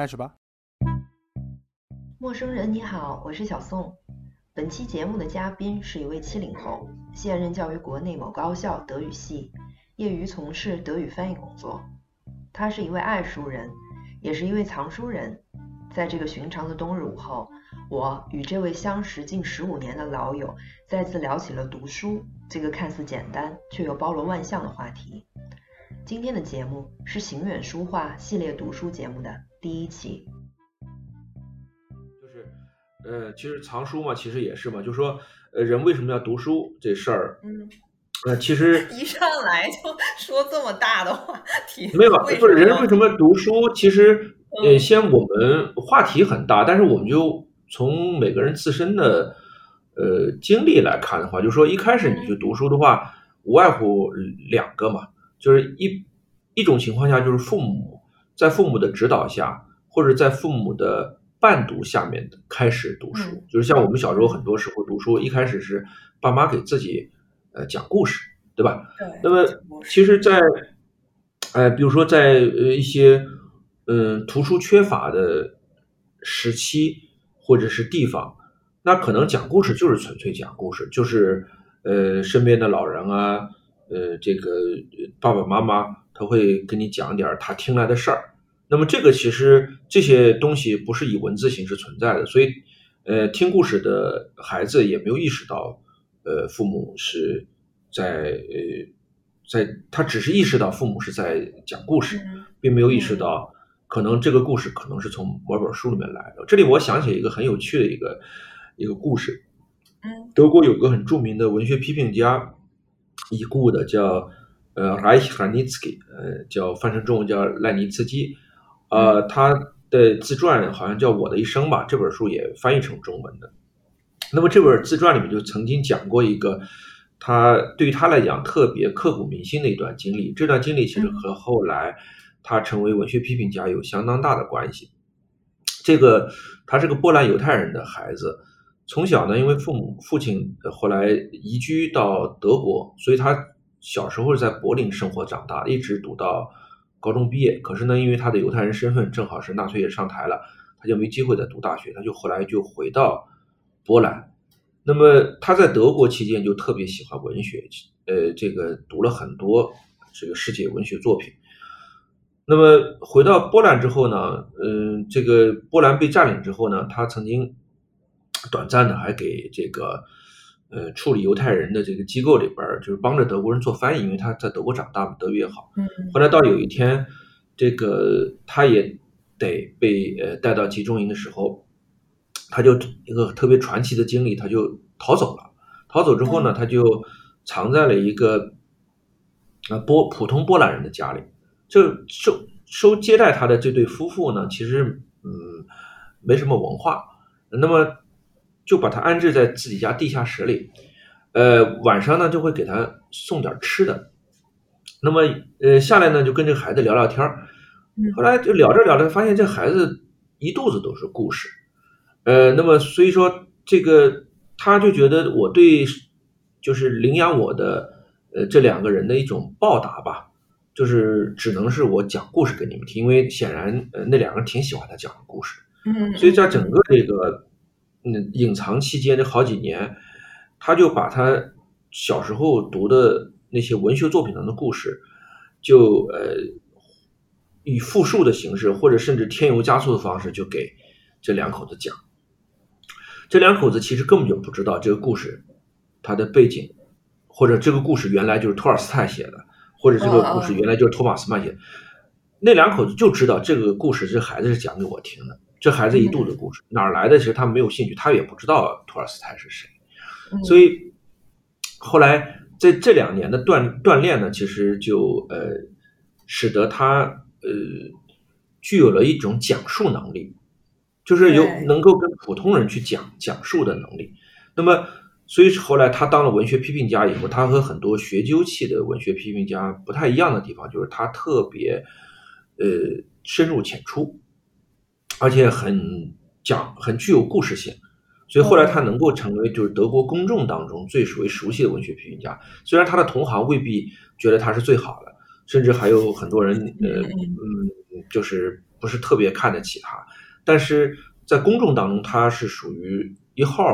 开始吧。陌生人你好，我是小宋。本期节目的嘉宾是一位七零后，现任教于国内某高校德语系，业余从事德语翻译工作。他是一位爱书人，也是一位藏书人。在这个寻常的冬日午后，我与这位相识近十五年的老友再次聊起了读书这个看似简单却又包罗万象的话题。今天的节目是行远书画系列读书节目的第一集。就是。呃，其实藏书嘛，其实也是嘛，就说，呃，人为什么要读书这事儿，嗯，呃，其实一上来就说这么大的话题，没有，不是人为什么读书？其实，呃，先我们话题很大，但是我们就从每个人自身的呃经历来看的话，就说一开始你去读书的话，无外乎两个嘛，就是一一种情况下就是父母在父母的指导下，或者在父母的。伴读下面开始读书，就是像我们小时候很多时候读书，一开始是爸妈给自己呃讲故事，对吧？对。那么其实，在呃，比如说在呃一些嗯图书缺乏的时期或者是地方，那可能讲故事就是纯粹讲故事，就是呃身边的老人啊，呃这个爸爸妈妈他会跟你讲点他听来的事儿。那么这个其实这些东西不是以文字形式存在的，所以，呃，听故事的孩子也没有意识到，呃，父母是在呃，在他只是意识到父母是在讲故事，并没有意识到可能这个故事可能是从某本书里面来的。这里我想起一个很有趣的一个一个故事，嗯，德国有个很著名的文学批评家，已故的叫呃 Reich Ranitzky，呃，叫翻成中文叫赖尼茨基。呃，他的自传好像叫《我的一生》吧，这本书也翻译成中文的。那么这本自传里面就曾经讲过一个他对于他来讲特别刻骨铭心的一段经历。这段经历其实和后来他成为文学批评家有相当大的关系。这个他是个波兰犹太人的孩子，从小呢，因为父母父亲后来移居到德国，所以他小时候是在柏林生活长大，一直读到。高中毕业，可是呢，因为他的犹太人身份正好是纳粹也上台了，他就没机会再读大学，他就后来就回到波兰。那么他在德国期间就特别喜欢文学，呃，这个读了很多这个世界文学作品。那么回到波兰之后呢，嗯，这个波兰被占领之后呢，他曾经短暂的还给这个。呃，处理犹太人的这个机构里边就是帮着德国人做翻译，因为他在德国长大嘛，德语也好。嗯。后来到有一天，这个他也得被呃带到集中营的时候，他就一个特别传奇的经历，他就逃走了。逃走之后呢，他就藏在了一个啊波普通波兰人的家里。就收收接待他的这对夫妇呢，其实嗯没什么文化。那么。就把他安置在自己家地下室里，呃，晚上呢就会给他送点吃的，那么呃下来呢就跟这个孩子聊聊天儿后来就聊着聊着发现这孩子一肚子都是故事，呃，那么所以说这个他就觉得我对就是领养我的呃这两个人的一种报答吧，就是只能是我讲故事给你们听，因为显然呃那两个人挺喜欢他讲的故事，嗯，所以在整个这个。嗯，隐藏期间这好几年，他就把他小时候读的那些文学作品中的故事，就呃以复述的形式，或者甚至添油加醋的方式，就给这两口子讲。这两口子其实根本就不知道这个故事它的背景，或者这个故事原来就是托尔斯泰写的，或者这个故事原来就是托马斯曼写的。那两口子就知道这个故事，这孩子是讲给我听的。这孩子一肚子故事，哪儿来的？其实他没有兴趣，他也不知道托尔斯泰是谁。所以后来在这两年的锻锻炼呢，其实就呃，使得他呃具有了一种讲述能力，就是有能够跟普通人去讲讲述的能力。那么，所以后来他当了文学批评家以后，他和很多学究气的文学批评家不太一样的地方，就是他特别呃深入浅出。而且很讲很具有故事性，所以后来他能够成为就是德国公众当中最为熟悉的文学批评家。虽然他的同行未必觉得他是最好的，甚至还有很多人呃嗯就是不是特别看得起他，但是在公众当中他是属于一号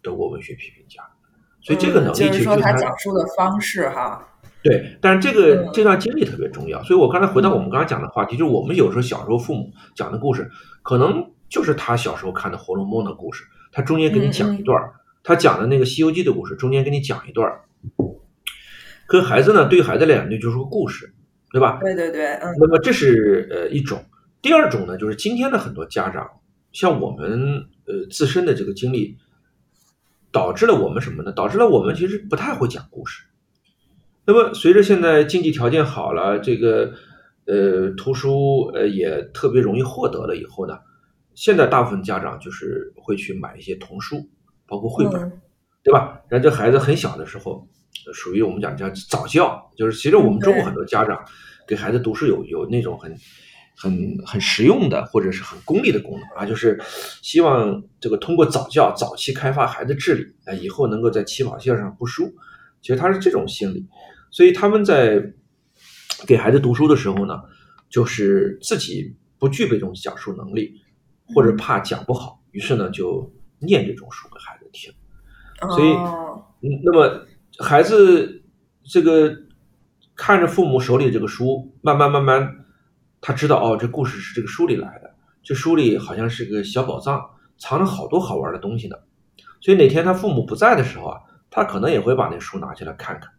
德国文学批评家，所以这个能力其实就是说他讲述的方式哈。对，但是这个这段经历特别重要，所以我刚才回到我们刚才讲的话题，就是我们有时候小时候父母讲的故事，可能就是他小时候看的《红楼梦》的故事，他中间给你讲一段他讲的那个《西游记》的故事，中间给你讲一段跟孩子呢，对于孩子来讲，那就是个故事，对吧？对对对，嗯。那么这是呃一种，第二种呢，就是今天的很多家长，像我们呃自身的这个经历，导致了我们什么呢？导致了我们其实不太会讲故事。那么，随着现在经济条件好了，这个呃图书呃也特别容易获得了以后呢，现在大部分家长就是会去买一些童书，包括绘本，对吧？然后这孩子很小的时候，属于我们讲叫早教，就是其实我们中国很多家长给孩子读书有有那种很很很实用的或者是很功利的功能啊，就是希望这个通过早教早期开发孩子智力，啊，以后能够在起跑线上不输。其实他是这种心理。所以他们在给孩子读书的时候呢，就是自己不具备这种讲述能力，或者怕讲不好，于是呢就念这种书给孩子听。所以，嗯，那么孩子这个看着父母手里这个书，慢慢慢慢，他知道哦，这故事是这个书里来的，这书里好像是个小宝藏，藏了好多好玩的东西呢。所以哪天他父母不在的时候啊，他可能也会把那书拿起来看看。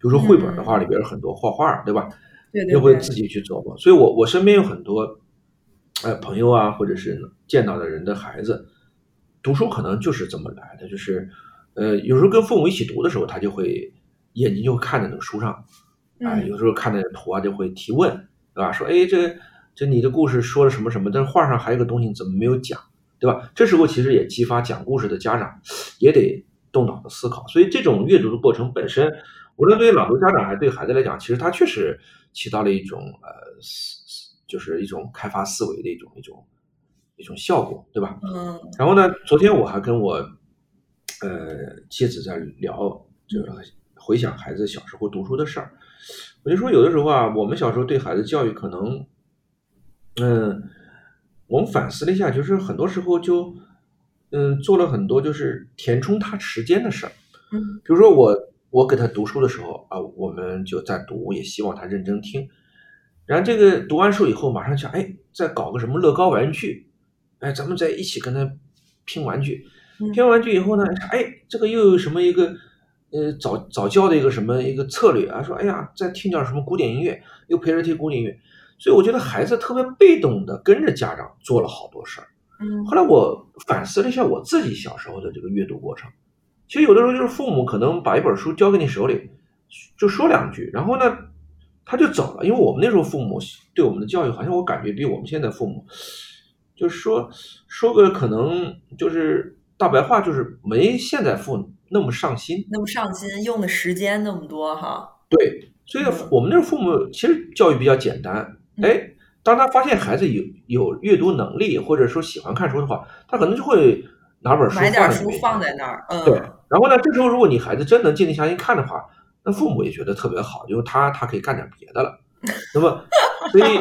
比如说绘本的话，里边有很多画画，对吧？对对。又会自己去琢磨，所以我我身边有很多，呃，朋友啊，或者是见到的人的孩子，读书可能就是这么来的，就是，呃，有时候跟父母一起读的时候，他就会眼睛就会看在那个书上，啊，有时候看那个图啊，就会提问，对吧？说，哎，这这你的故事说了什么什么？但是画上还有个东西怎么没有讲，对吧？这时候其实也激发讲故事的家长也得动脑子思考，所以这种阅读的过程本身。无论对于朗读家长还是对孩子来讲，其实它确实起到了一种呃思，就是一种开发思维的一种一种一种效果，对吧？嗯。然后呢，昨天我还跟我呃妻子在聊，就是回想孩子小时候读书的事儿。我就说，有的时候啊，我们小时候对孩子教育可能，嗯，我们反思了一下，就是很多时候就嗯做了很多就是填充他时间的事儿。嗯。比如说我。我给他读书的时候啊，我们就在读，也希望他认真听。然后这个读完书以后，马上想，哎，再搞个什么乐高玩具，哎，咱们再一起跟他拼玩具。拼完玩具以后呢，哎，这个又有什么一个呃早早教的一个什么一个策略啊？说，哎呀，再听点什么古典音乐，又陪着听古典音乐。所以我觉得孩子特别被动的跟着家长做了好多事儿。嗯。后来我反思了一下我自己小时候的这个阅读过程。其实有的时候就是父母可能把一本书交给你手里，就说两句，然后呢，他就走了。因为我们那时候父母对我们的教育，好像我感觉比我们现在父母，就是说说个可能就是大白话，就是没现在父母那么上心，那么上心，用的时间那么多哈。对，所以我们那时候父母其实教育比较简单。哎，当他发现孩子有有阅读能力，或者说喜欢看书的话，他可能就会拿本书买点书放在那儿，嗯，对。然后呢，这时候如果你孩子真能静定下心看的话，那父母也觉得特别好，因为他他可以干点别的了。那么，所以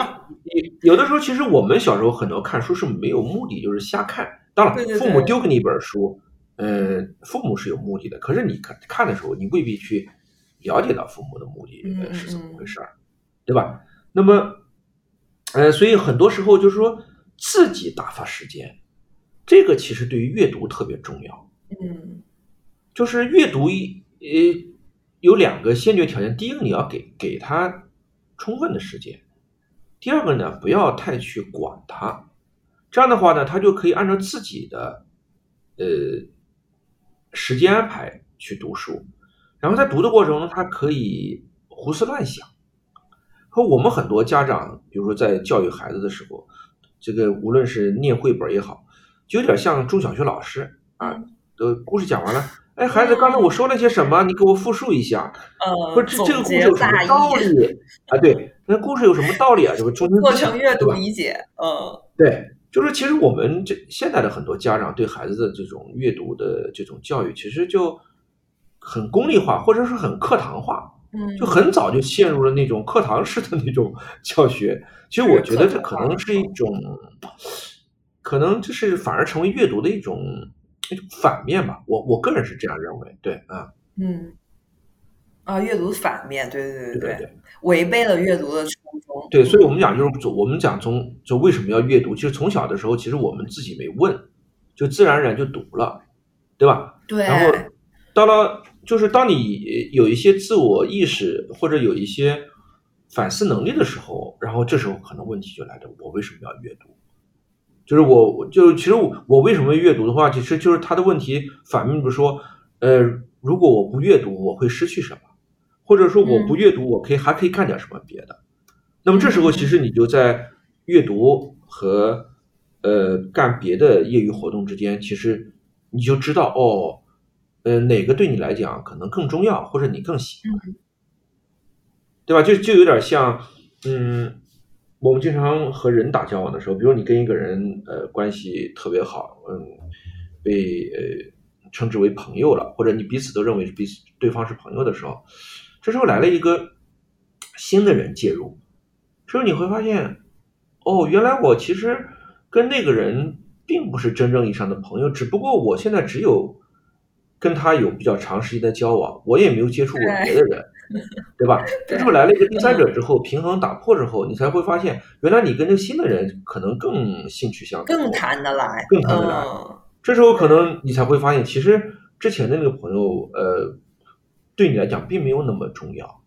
有的时候其实我们小时候很多看书是没有目的，就是瞎看。当然，父母丢给你一本书，呃，父母是有目的的，可是你看看的时候，你未必去了解到父母的目的是怎么回事儿，对吧？那么，呃，所以很多时候就是说自己打发时间，这个其实对于阅读特别重要。嗯。就是阅读一呃有两个先决条件，第一个你要给给他充分的时间，第二个呢不要太去管他，这样的话呢他就可以按照自己的呃时间安排去读书，然后在读的过程中他可以胡思乱想。和我们很多家长，比如说在教育孩子的时候，这个无论是念绘本也好，就有点像中小学老师啊，的故事讲完了。哎，孩子，刚才我说了些什么？你给我复述一下。呃，不是这这个故事有什么道理啊？对，那故事有什么道理啊？就是做成阅读理解。嗯，对，就是其实我们这现在的很多家长对孩子的这种阅读的这种教育，其实就很功利化，或者是很课堂化。嗯，就很早就陷入了那种课堂式的那种 教学。其实我觉得这可能是一种，可能就是反而成为阅读的一种反面吧。我我个人是这样认为，对啊，嗯，啊，阅读反面，对对对对对。违背了阅读的初衷。对，所以我们讲就是，我们讲从就为什么要阅读？其实从小的时候，其实我们自己没问，就自然而然就读了，对吧？对。然后到了，就是当你有一些自我意识或者有一些反思能力的时候，然后这时候可能问题就来了：我为什么要阅读？就是我，就其实我我为什么阅读的话，其实就是他的问题反面，比如说，呃，如果我不阅读，我会失去什么？或者说我不阅读，我可以还可以干点什么别的？那么这时候其实你就在阅读和呃干别的业余活动之间，其实你就知道哦，呃哪个对你来讲可能更重要，或者你更喜欢，对吧？就就有点像嗯，我们经常和人打交道的时候，比如你跟一个人呃关系特别好，嗯，被呃称之为朋友了，或者你彼此都认为彼此对方是朋友的时候。这时候来了一个新的人介入，这时候你会发现，哦，原来我其实跟那个人并不是真正意义上的朋友，只不过我现在只有跟他有比较长时间的交往，我也没有接触过别的人，对吧？这时候来了一个第三者之后，平衡打破之后，你才会发现，原来你跟这个新的人可能更兴趣相投，更谈得来，更谈得来。这时候可能你才会发现，其实之前的那个朋友，呃。对你来讲并没有那么重要，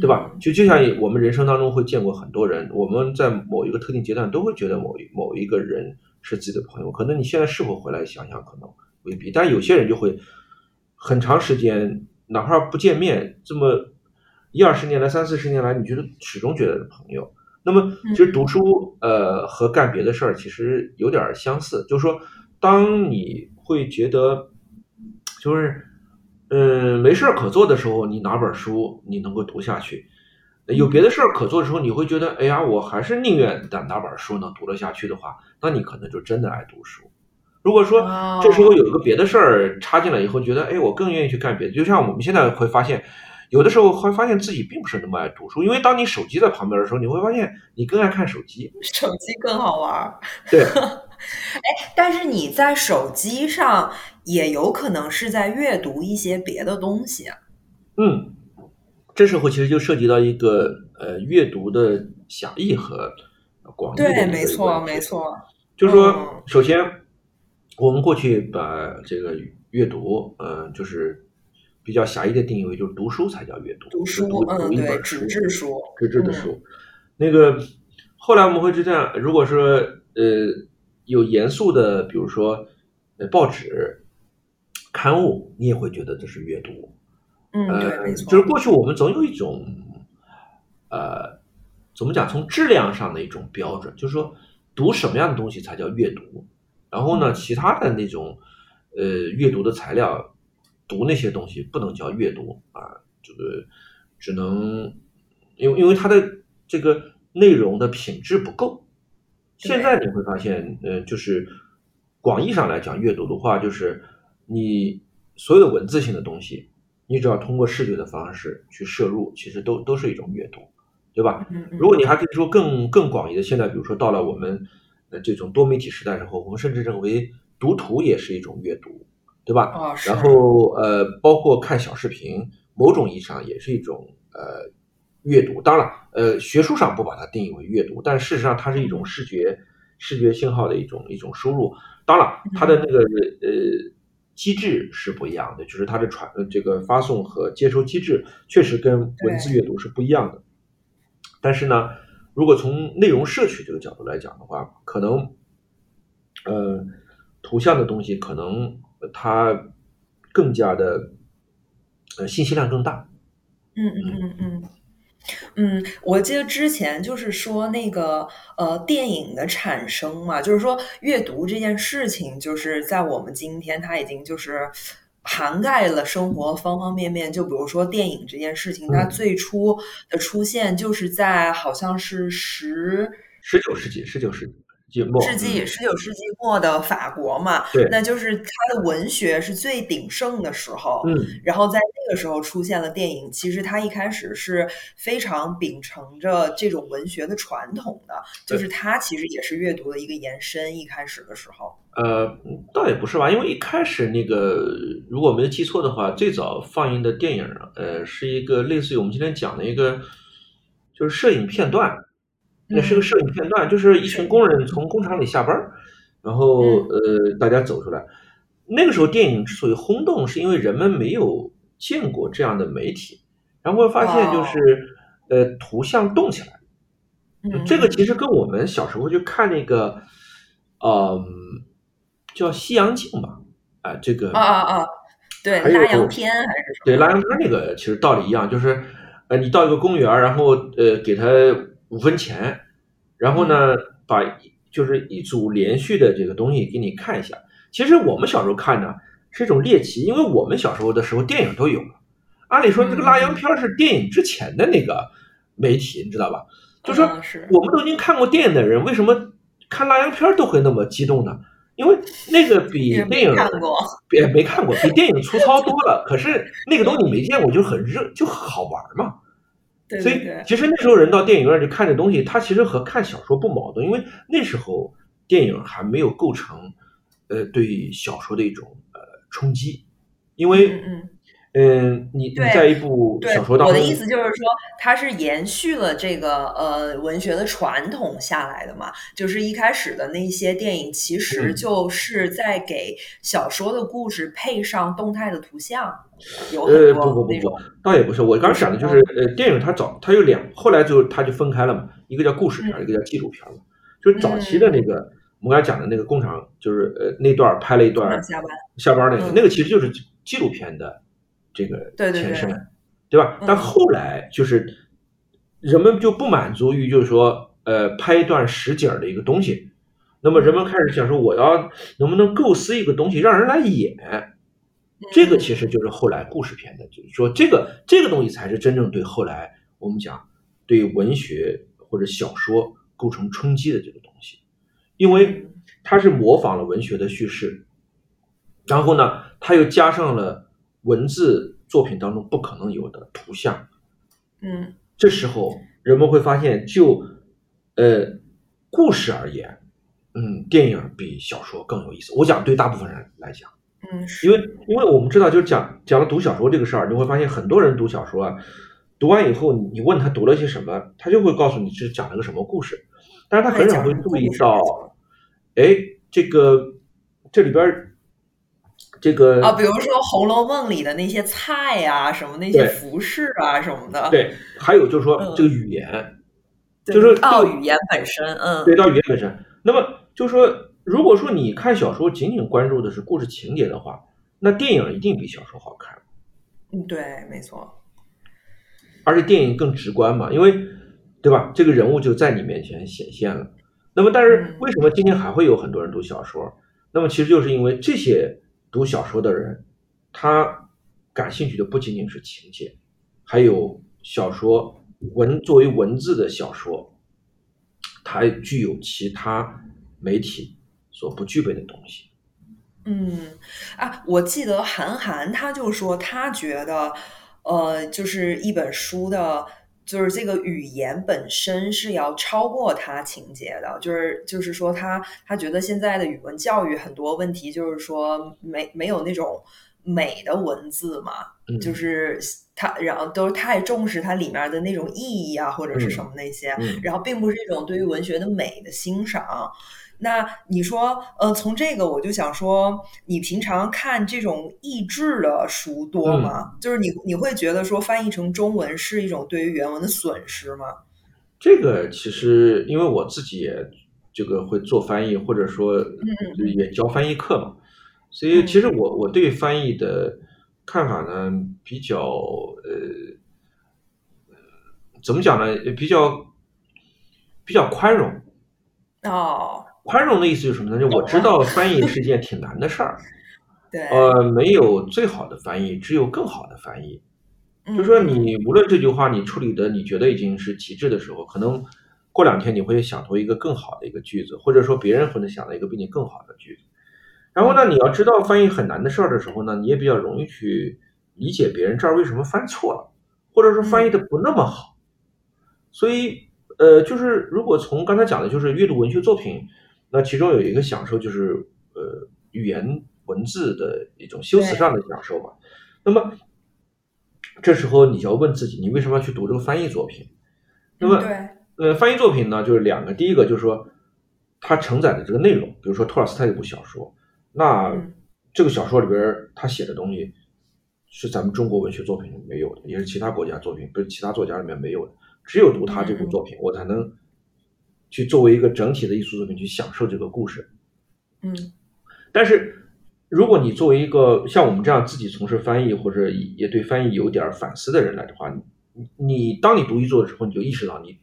对吧？就就像我们人生当中会见过很多人，我们在某一个特定阶段都会觉得某一某一个人是自己的朋友。可能你现在是否回来想想，可能未必。但有些人就会很长时间，哪怕不见面，这么一二十年来、三四十年来，你觉得始终觉得是朋友。那么，其实读书呃和干别的事儿其实有点相似，就是说，当你会觉得就是。嗯，没事儿可做的时候，你拿本书，你能够读下去；有别的事儿可做的时候，你会觉得，哎呀，我还是宁愿拿拿本书能读得下去的话，那你可能就真的爱读书。如果说这时候有一个别的事儿插进来以后，觉得，哎，我更愿意去干别的。就像我们现在会发现，有的时候会发现自己并不是那么爱读书，因为当你手机在旁边的时候，你会发现你更爱看手机，手机更好玩。对。哎，但是你在手机上也有可能是在阅读一些别的东西啊。嗯，这时候其实就涉及到一个呃阅读的狭义和广义的对，没错，没错。就是说，首先我们过去把这个阅读，呃，就是比较狭义的定义为就是读书才叫阅读，读书，嗯，对，纸质书，纸质的书。那个后来我们会是这样，如果说呃。有严肃的，比如说，呃，报纸、刊物，你也会觉得这是阅读。嗯，对，没错。就是过去我们总有一种，呃，怎么讲？从质量上的一种标准，就是说，读什么样的东西才叫阅读？然后呢，其他的那种，呃，阅读的材料，读那些东西不能叫阅读啊，这个只能，因为因为它的这个内容的品质不够。现在你会发现，呃，就是广义上来讲，阅读的话，就是你所有的文字性的东西，你只要通过视觉的方式去摄入，其实都都是一种阅读，对吧？如果你还可以说更更广义的，现在比如说到了我们呃这种多媒体时代之后，我们甚至认为读图也是一种阅读，对吧？啊，然后呃，包括看小视频，某种意义上也是一种呃。阅读当然，呃，学术上不把它定义为阅读，但事实上它是一种视觉视觉信号的一种一种输入。当然，它的那个呃机制是不一样的，就是它的传这个发送和接收机制确实跟文字阅读是不一样的。但是呢，如果从内容摄取这个角度来讲的话，可能呃图像的东西可能它更加的呃信息量更大。嗯嗯嗯嗯。嗯，我记得之前就是说那个呃电影的产生嘛，就是说阅读这件事情，就是在我们今天它已经就是涵盖了生活方方面面。就比如说电影这件事情，它最初的出现就是在好像是十十九世纪，十九世纪纪末，世纪十九世纪末的法国嘛，对，那就是它的文学是最鼎盛的时候。嗯，然后在那个时候出现了电影，其实它一开始是非常秉承着这种文学的传统的，就是它其实也是阅读的一个延伸。一开始的时候，呃，倒也不是吧，因为一开始那个如果没记错的话，最早放映的电影，呃，是一个类似于我们今天讲的一个，就是摄影片段。那是个摄影片段，就是一群工人从工厂里下班，然后呃，大家走出来。那个时候电影之所以轰动，是因为人们没有见过这样的媒体，然后会发现就是呃，图像动起来。这个其实跟我们小时候去看那个，嗯，叫西洋镜吧，啊，这个啊啊啊，对，拉洋片还是？对，拉洋片那个其实道理一样，就是呃，你到一个公园，然后呃，给他。五分钱，然后呢，把就是一组连续的这个东西给你看一下。其实我们小时候看呢是一种猎奇，因为我们小时候的时候电影都有了。按理说这个拉洋片是电影之前的那个媒体，你知道吧？就说我们都已经看过电影的人，为什么看拉洋片都会那么激动呢？因为那个比电影别没看过，比电影粗糙多了。可是那个东西你没见过，就很热，就好玩嘛。所以，其实那时候人到电影院去看这东西，它其实和看小说不矛盾，因为那时候电影还没有构成，呃，对小说的一种呃冲击，因为。嗯，你你在一部小说当中，我的意思就是说，它是延续了这个呃文学的传统下来的嘛。就是一开始的那些电影，其实就是在给小说的故事配上动态的图像，有很多那种。倒也不是，我刚想的就是呃，电影它早它有两，后来就它就分开了嘛，一个叫故事片，一个叫纪录片嘛。就是早期的那个我们刚才讲的那个工厂，就是呃那段拍了一段下班下班那个，那个其实就是纪录片的。这个前身，对吧？但后来就是人们就不满足于就是说，呃，拍一段实景的一个东西，那么人们开始想说，我要能不能构思一个东西让人来演？这个其实就是后来故事片的，就是说这个这个东西才是真正对后来我们讲对文学或者小说构成冲击的这个东西，因为它是模仿了文学的叙事，然后呢，它又加上了。文字作品当中不可能有的图像，嗯，这时候人们会发现，就呃故事而言，嗯，电影比小说更有意思。我讲对大部分人来讲，嗯，因为因为我们知道，就是讲讲了读小说这个事儿，你会发现很多人读小说啊，读完以后你问他读了些什么，他就会告诉你是讲了个什么故事，但是他很少会注意到，哎，这个这里边。这个啊，比如说《红楼梦》里的那些菜啊，什么那些服饰啊，什么的。对，还有就是说这个语言，就是到语言本身，嗯，对，到语言本身。那么就是说，如果说你看小说仅仅关注的是故事情节的话，那电影一定比小说好看。嗯，对，没错。而且电影更直观嘛，因为对吧？这个人物就在你面前显现了。那么，但是为什么今天还会有很多人读小说？那么其实就是因为这些。读小说的人，他感兴趣的不仅仅是情节，还有小说文作为文字的小说，它具有其他媒体所不具备的东西。嗯，啊，我记得韩寒他就说，他觉得，呃，就是一本书的。就是这个语言本身是要超过它情节的，就是就是说他他觉得现在的语文教育很多问题，就是说没没有那种美的文字嘛，就是他然后都太重视它里面的那种意义啊或者是什么那些，然后并不是一种对于文学的美的欣赏。那你说，呃，从这个我就想说，你平常看这种译制的书多吗？就是你你会觉得说翻译成中文是一种对于原文的损失吗？这个其实因为我自己也这个会做翻译，或者说也教翻译课嘛，所以其实我我对翻译的看法呢比较呃怎么讲呢？比较比较宽容哦。宽容的意思就是什么呢？就我知道翻译是件挺难的事儿，对，呃，没有最好的翻译，只有更好的翻译。就说你无论这句话你处理的你觉得已经是极致的时候，可能过两天你会想出一个更好的一个句子，或者说别人可能想到一个比你更好的句子。然后呢，你要知道翻译很难的事儿的时候呢，你也比较容易去理解别人这儿为什么翻错了，或者说翻译的不那么好。所以，呃，就是如果从刚才讲的，就是阅读文学作品，那其中有一个享受就是呃语言文字的一种修辞上的享受嘛。那么这时候你就要问自己，你为什么要去读这个翻译作品？那么，呃，翻译作品呢，就是两个，第一个就是说它承载的这个内容，比如说托尔斯泰这部小说，那这个小说里边他写的东西是咱们中国文学作品里没有的，也是其他国家作品，不是其他作家里面没有的。只有读他这部作品，我才能去作为一个整体的艺术作品去享受这个故事。嗯，但是如果你作为一个像我们这样自己从事翻译或者也对翻译有点反思的人来的话，你你当你读译作的时候，你就意识到你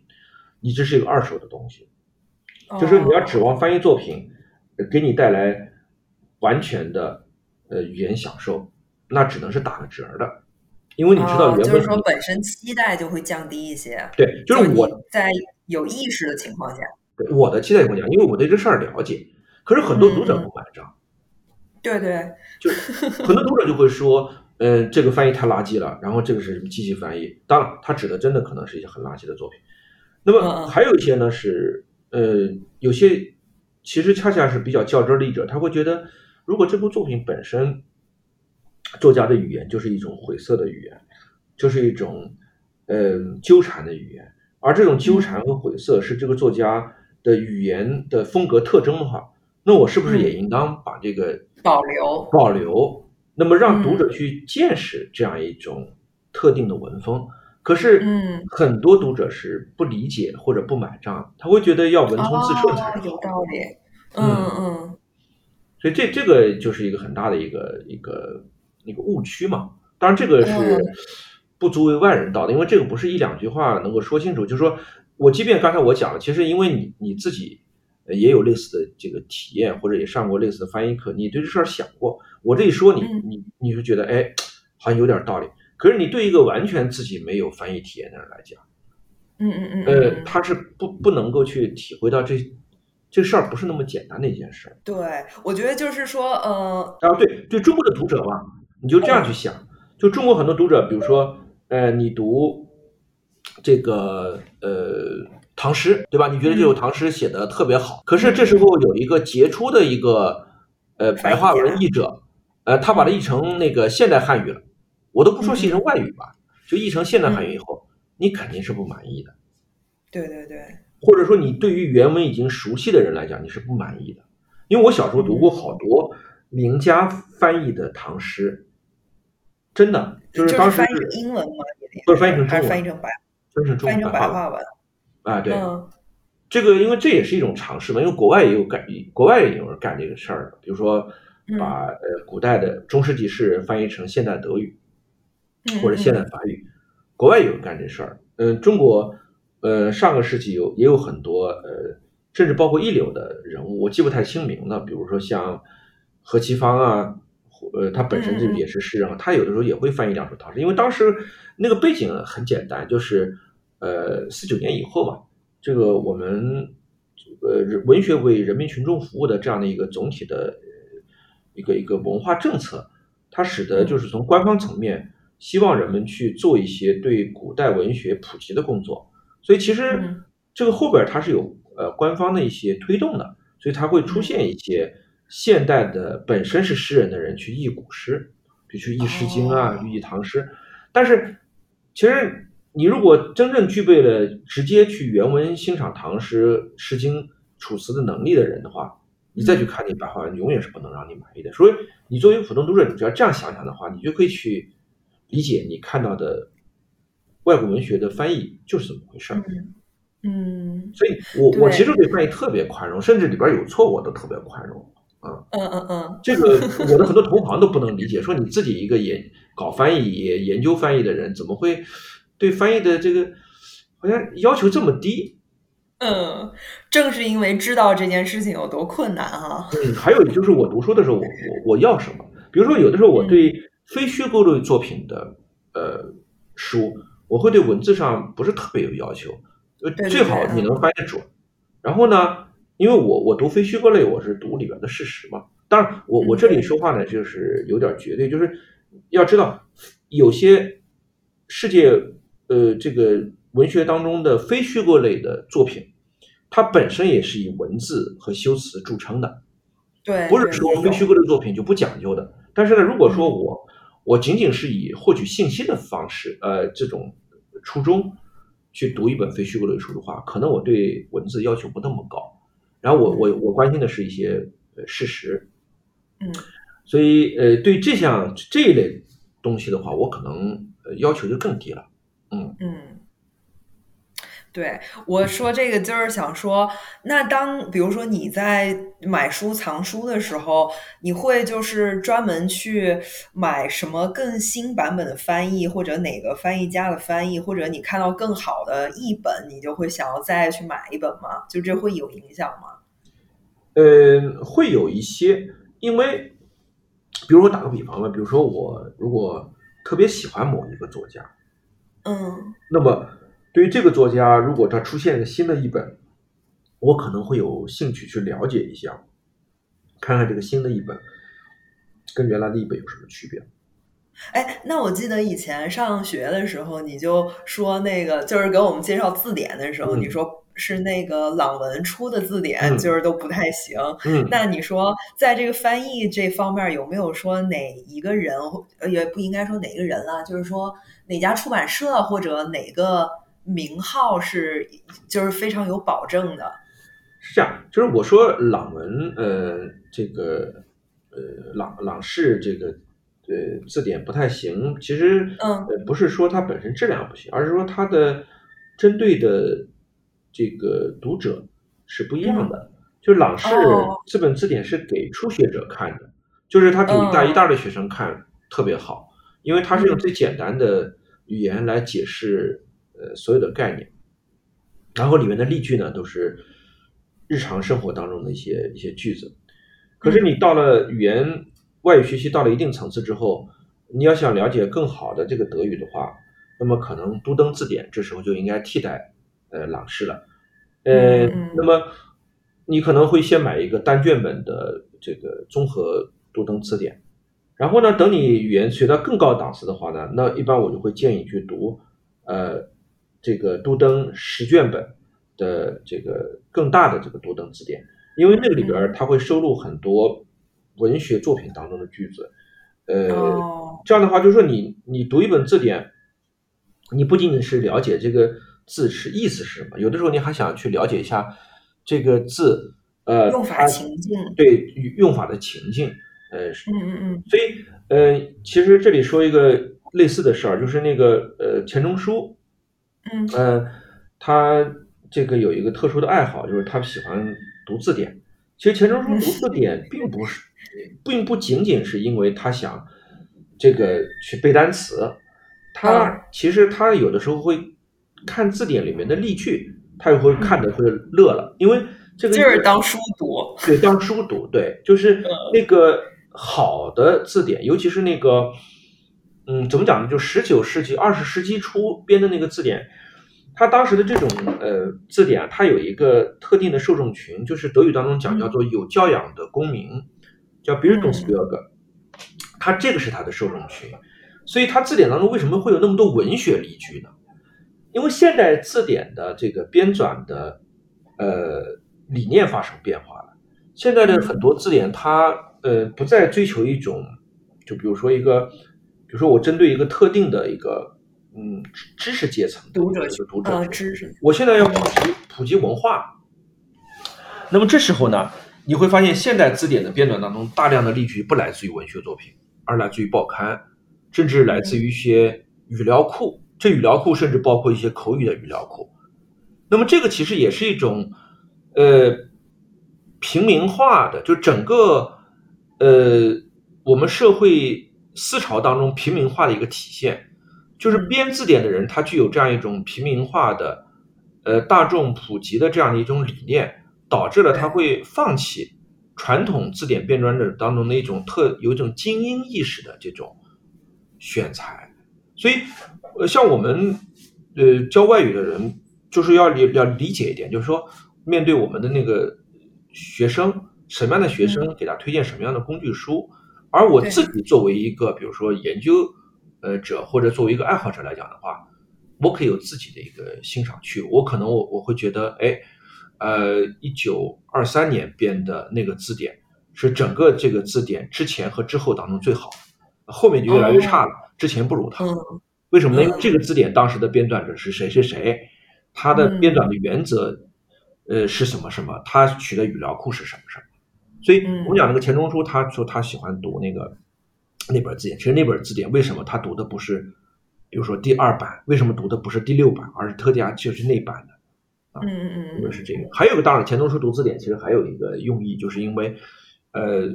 你这是一个二手的东西，就是你要指望翻译作品给你带来完全的呃语言享受，那只能是打个折的。因为你知道原文，就是说本身期待就会降低一些。对，就是我在有意识的情况下，对我的期待情况下，因为我对这事儿了解，可是很多读者不买账。对对，就很多读者就会说，嗯，这个翻译太垃圾了，然后这个是什么机器翻译？当然，他指的真的可能是一些很垃圾的作品。那么还有一些呢是，呃，有些其实恰恰是比较较真儿的译者，他会觉得，如果这部作品本身。作家的语言就是一种晦涩的语言，就是一种呃纠缠的语言，而这种纠缠和晦涩是这个作家的语言的风格特征的话，那我是不是也应当把这个保留保留？那么让读者去见识这样一种特定的文风？可是，嗯，很多读者是不理解或者不买账，他会觉得要文从字顺才有道理。嗯嗯，所以这这个就是一个很大的一个一个。那个误区嘛，当然这个是不足为外人道的，因为这个不是一两句话能够说清楚。就是说我即便刚才我讲了，其实因为你你自己也有类似的这个体验，或者也上过类似的翻译课，你对这事儿想过。我这一说，你你你是觉得哎，好像有点道理。可是你对一个完全自己没有翻译体验的人来讲，嗯嗯嗯，呃，他是不不能够去体会到这这事儿不是那么简单的一件事。对，我觉得就是说，呃，啊，对对，中国的读者嘛。你就这样去想，就中国很多读者，比如说，呃，你读这个呃唐诗，对吧？你觉得这首唐诗写的特别好，可是这时候有一个杰出的一个呃白话文译者，呃，他把它译成那个现代汉语了，我都不说译成外语吧，就译成现代汉语以后，你肯定是不满意的。对对对。或者说，你对于原文已经熟悉的人来讲，你是不满意的，因为我小时候读过好多名家翻译的唐诗。真的就是当时翻译成英文吗？不是翻译成中文，翻译成白，翻译成中文白话文。啊，对，这个因为这也是一种尝试嘛，因为国外也有干，国外也有人干这个事儿，比如说把呃古代的中世纪诗人翻译成现代德语，或者现代法语，国外有人干这事儿。嗯，中国呃上个世纪有也有很多呃，甚至包括一流的人物，我记不太清名了，比如说像何其芳啊。呃，他本身就也是诗人，他有的时候也会翻译两首唐诗，因为当时那个背景很简单，就是呃四九年以后嘛，这个我们呃文学为人民群众服务的这样的一个总体的一个一个文化政策，它使得就是从官方层面希望人们去做一些对古代文学普及的工作，所以其实这个后边它是有呃官方的一些推动的，所以它会出现一些。现代的本身是诗人的人去译古诗，就去译《诗经》啊，去译唐诗。但是，其实你如果真正具备了直接去原文欣赏唐诗、《诗经》、《楚辞的能力的人的话，你再去看那白话文，永远是不能让你满意的。所以，你作为普通读者，你只要这样想想的话，你就可以去理解你看到的外国文学的翻译就是怎么回事儿。嗯，所以我我其实对翻译特别宽容，甚至里边有错我都特别宽容。嗯嗯嗯嗯，这个我的很多同行都不能理解，说你自己一个研搞翻译、研究翻译的人，怎么会对翻译的这个好像要求这么低？嗯，正是因为知道这件事情有多困难哈。嗯，还有就是我读书的时候，我我我要什么？比如说有的时候我对非虚构类作品的呃书，我会对文字上不是特别有要求。呃对对最好你能翻译得准。然后呢，因为我我读非虚构类，我是读里边的事实嘛。当然，我我嗯这里说话呢，就是有点绝对，就是要知道有些世界呃这个文学当中的非虚构类的作品，它本身也是以文字和修辞著称的。对，不是说非虚构的作品就不讲究的。但是呢，如果说嗯我我仅仅是以获取信息的方式，呃，这种初衷去读一本非虚构类书的话，可能我对文字要求不那么高。然后我我我关心的是一些呃事实，嗯。所以呃对这项这一类东西的话，我可能呃要求就更低了。嗯。嗯，对，我说这个就是想说，那当比如说你在买书藏书的时候，你会就是专门去买什么更新版本的翻译，或者哪个翻译家的翻译，或者你看到更好的译本，你就会想要再去买一本吗？就这会有影响吗？呃，会有一些，因为比如说打个比方吧，比如说我如果特别喜欢某一个作家，嗯那么对于这个作家，如果他出现了新的一本，我可能会有兴趣去了解一下，看看这个新的一本跟原来的一本有什么区别。哎，那我记得以前上学的时候，你就说那个，就是给我们介绍字典的时候，嗯你说是那个朗文出的字典，嗯就是都不太行。嗯，那你说，在这个翻译这方面，有没有说哪一个人，呃也不应该说哪个人了，就是说哪家出版社或者哪个名号是就是非常有保证的？是这样，就是我说朗文，呃，这个呃朗朗氏这个呃字典不太行，其实嗯呃不是说它本身质量不行，而是说它的针对的这个读者是不一样的。就朗式嗯哦这本字典是给初学者看的，就是它给一大嗯一大二的学生看特别好，因为它是用嗯最简单的语言来解释呃所有的概念。然后里面的例句呢都是日常生活当中的一些一些句子。可是你到了语言外语学习到了一定层次之后，你要想了解更好的这个德语的话，那么可能都登字典这时候就应该替代呃朗诗了。呃，那么你可能会先买一个单卷本的这个综合都登词典，然后呢，等你语言学到更高档次的话呢，那一般我就会建议去读呃这个都登十卷本的这个更大的这个都登字典，因为那个里边儿它会收录很多文学作品当中的句子，呃，哦这样的话就是说你你读一本字典，你不仅仅是了解这个字是意思是什么，有的时候你还想去了解一下这个字呃用法它情境，对用法的情境，呃，嗯嗯嗯。所以呃，其实这里说一个类似的事儿，就是那个呃钱钟书，嗯。呃，他这个有一个特殊的爱好，就是他喜欢读字典。其实钱钟书读字典并不是，并不仅仅是因为他想这个去背单词，嗯。他其实他有的时候会看字典里面的例句，他也会看的会乐了，因为这个就是当书读，对，当书读，对，就是嗯。那个好的字典，尤其是那个，嗯，怎么讲呢？就十九世纪、二十世纪初编的那个字典，它当时的这种呃字典啊，它有一个特定的受众群，就是德语当中讲叫做有教养的公民，叫 Bildungsbürger，它这个是它的受众群，所以它字典当中为什么会有那么多文学例句呢？因为现代字典的这个编纂的呃理念发生变化了。现在的很多字典它呃不再追求一种，就比如说一个，比如说我针对一个特定的一个嗯知知识阶层读者读者呃知识，我现在要普及普及文化，那么这时候呢，你会发现现代字典的编纂当中，大量的例句不来自于文学作品，而来自于报刊，甚至来自于一些语料库。这语料库甚至包括一些口语的语料库。那么这个其实也是一种呃平民化的，就整个呃我们社会思潮当中平民化的一个体现。就是编字典的人，他具有这样一种平民化的、呃大众普及的这样的一种理念，导致了他会放弃传统字典编撰者当中的一种特有一种精英意识的这种选材。所以，呃，像我们呃教外语的人，就是要理要理解一点，就是说面对我们的那个学生，什么样的学生给他推荐什么样的工具书，而我自己作为一个比如说研究呃者或者作为一个爱好者来讲的话，我可以有自己的一个欣赏区，我可能我我会觉得，哎，呃，一九二三年编的那个字典是整个这个字典之前和之后当中最好的，后面就越来越差了，之前不如它。嗯为什么呢？因为嗯这个字典当时的编撰者是谁谁谁，它的嗯编纂的原则，呃是什么什么，他取的语料库是什么什么。所以嗯我们讲那个钱钟书，他说他喜欢读那个那本字典，其实那本字典为什么他读的不是，比如说第二版，为什么读的不是第六版，而是特价就是那版的？嗯嗯嗯是这个。还有个，当然，钱钟书读字典其实还有一个用意，就是因为，呃，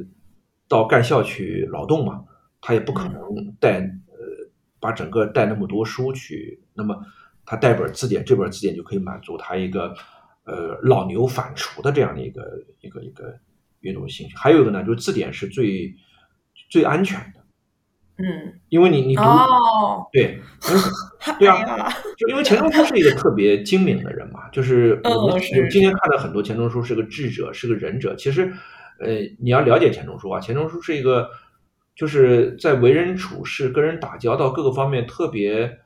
到干校去劳动嘛，他也不可能带呃把整个带那么多书去，那么他带本字典，这本字典就可以满足他一个呃老牛反刍的这样的一个一个一个阅读兴趣。还有一个呢，就是字典是最最安全的，嗯因为你你读、哦，对，对啊就因为钱钟书是一个特别精明的人嘛，就是 我们今天看到很多钱钟书是个智者，是个仁者。其实，呃，你要了解钱钟书啊，钱钟书是一个就是在为人处事、跟人打交道各个方面特别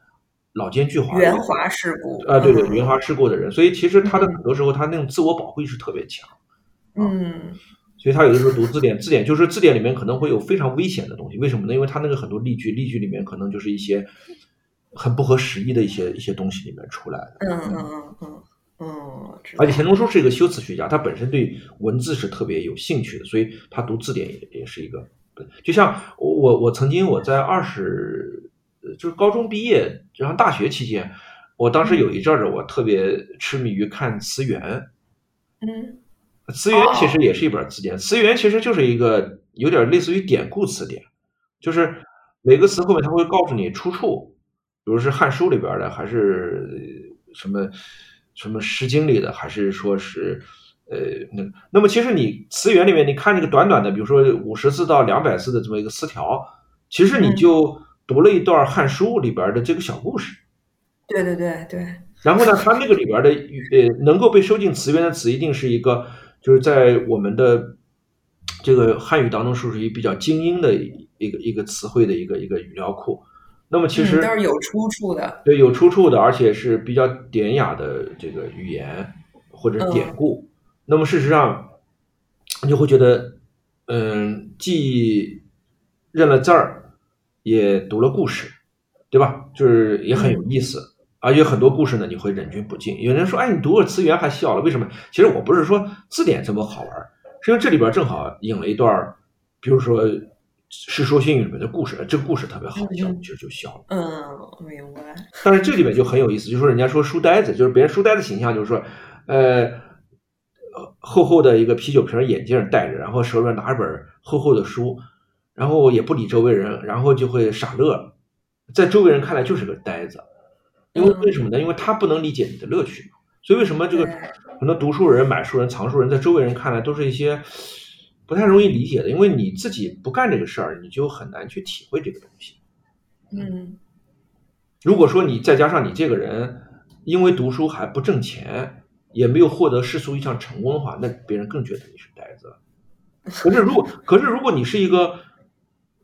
老奸巨猾、圆滑世故啊，对对，嗯圆滑世故的人。所以其实他的嗯很多时候他那种自我保护意识特别强。嗯所以他有的时候读字典，字典就是字典里面可能会有非常危险的东西，为什么呢？因为他那个很多例句，例句里面可能就是一些很不合时宜的一些一些东西里面出来的。嗯嗯嗯嗯嗯，而且钱钟书是一个修辞学家，他本身对文字是特别有兴趣的，所以他读字典也也是一个。就像我我我曾经我在二十呃就是高中毕业，然后大学期间，我当时有一阵儿我特别痴迷于看词源，嗯词源其实也是一本词典，词源其实就是一个有点类似于典故词典，就是每个词后面它会告诉你出处，比如是《汉书》里边的，还是什么什么《诗经》里的，还是说是呃那个。那么其实你词源里面，你看这个短短的，比如说五十字到两百字的这么一个词条，其实你嗯就读了一段《汉书》里边的这个小故事。对对对对，然后呢，它那个里边的呃能够被收进词源的词，一定是一个就是在我们的这个汉语当中是属于比较精英的一个一个词汇的一个一个语料库。那么其实、嗯都是有出处的，对有出处的，而且是比较典雅的这个语言或者典故。那么事实上，你就会觉得，嗯，既认了字儿，也读了故事，对吧？就是也很有意思。而且很多故事呢，你会忍俊不禁。有人说：“哎，你读个词源还笑了，为什么？”其实我不是说字典这么好玩，是因为这里边正好引了一段，比如说《世说新语》里面的故事，这个故事特别好笑，其实就就笑了。嗯，明白，但是这里面就很有意思，就是说人家说书呆子，就是别人书呆子形象，就是说，呃，呃厚厚的一个啤酒瓶眼镜戴着，然后手里边拿着本厚厚的书，然后也不理周围人，然后就会傻乐，在周围人看来就是个呆子，因为嗯为什么呢？因为他不能理解你的乐趣嘛。所以为什么这个很多读书人、买书人、藏书人，在周围人看来都是一些不太容易理解的，因为你自己不干这个事儿，你就很难去体会这个东西。嗯如果说你再加上你这个人因为读书还不挣钱，也没有获得世俗意义上成功的话，那别人更觉得你是呆子。可是如果可是如果你是一个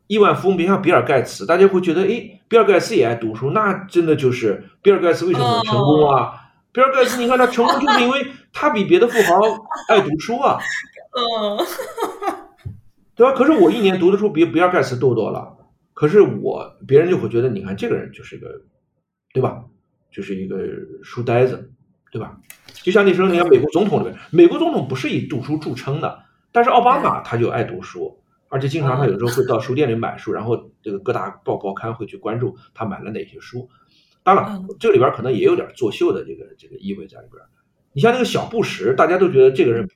亿万富翁，别像比尔盖茨，大家会觉得，哎，比尔盖茨也爱读书，那真的就是比尔盖茨为什么能成功啊？比尔盖茨，你看他成功就是因为他比别的富豪爱读书啊，嗯对吧？可是我一年读的书比比尔盖茨多多了，可是我别人就会觉得，你看这个人就是一个，对吧？就是一个书呆子，对吧？就像那时候你看美国总统里面，美国总统不是以读书著称的，但是奥巴马他就爱读书，而且经常他有时候会到书店里买书，然后这个各大报报刊会去关注他买了哪些书。当然嗯，这里边可能也有点作秀的这个这个意味在里边。你像那个小布什，大家都觉得这个人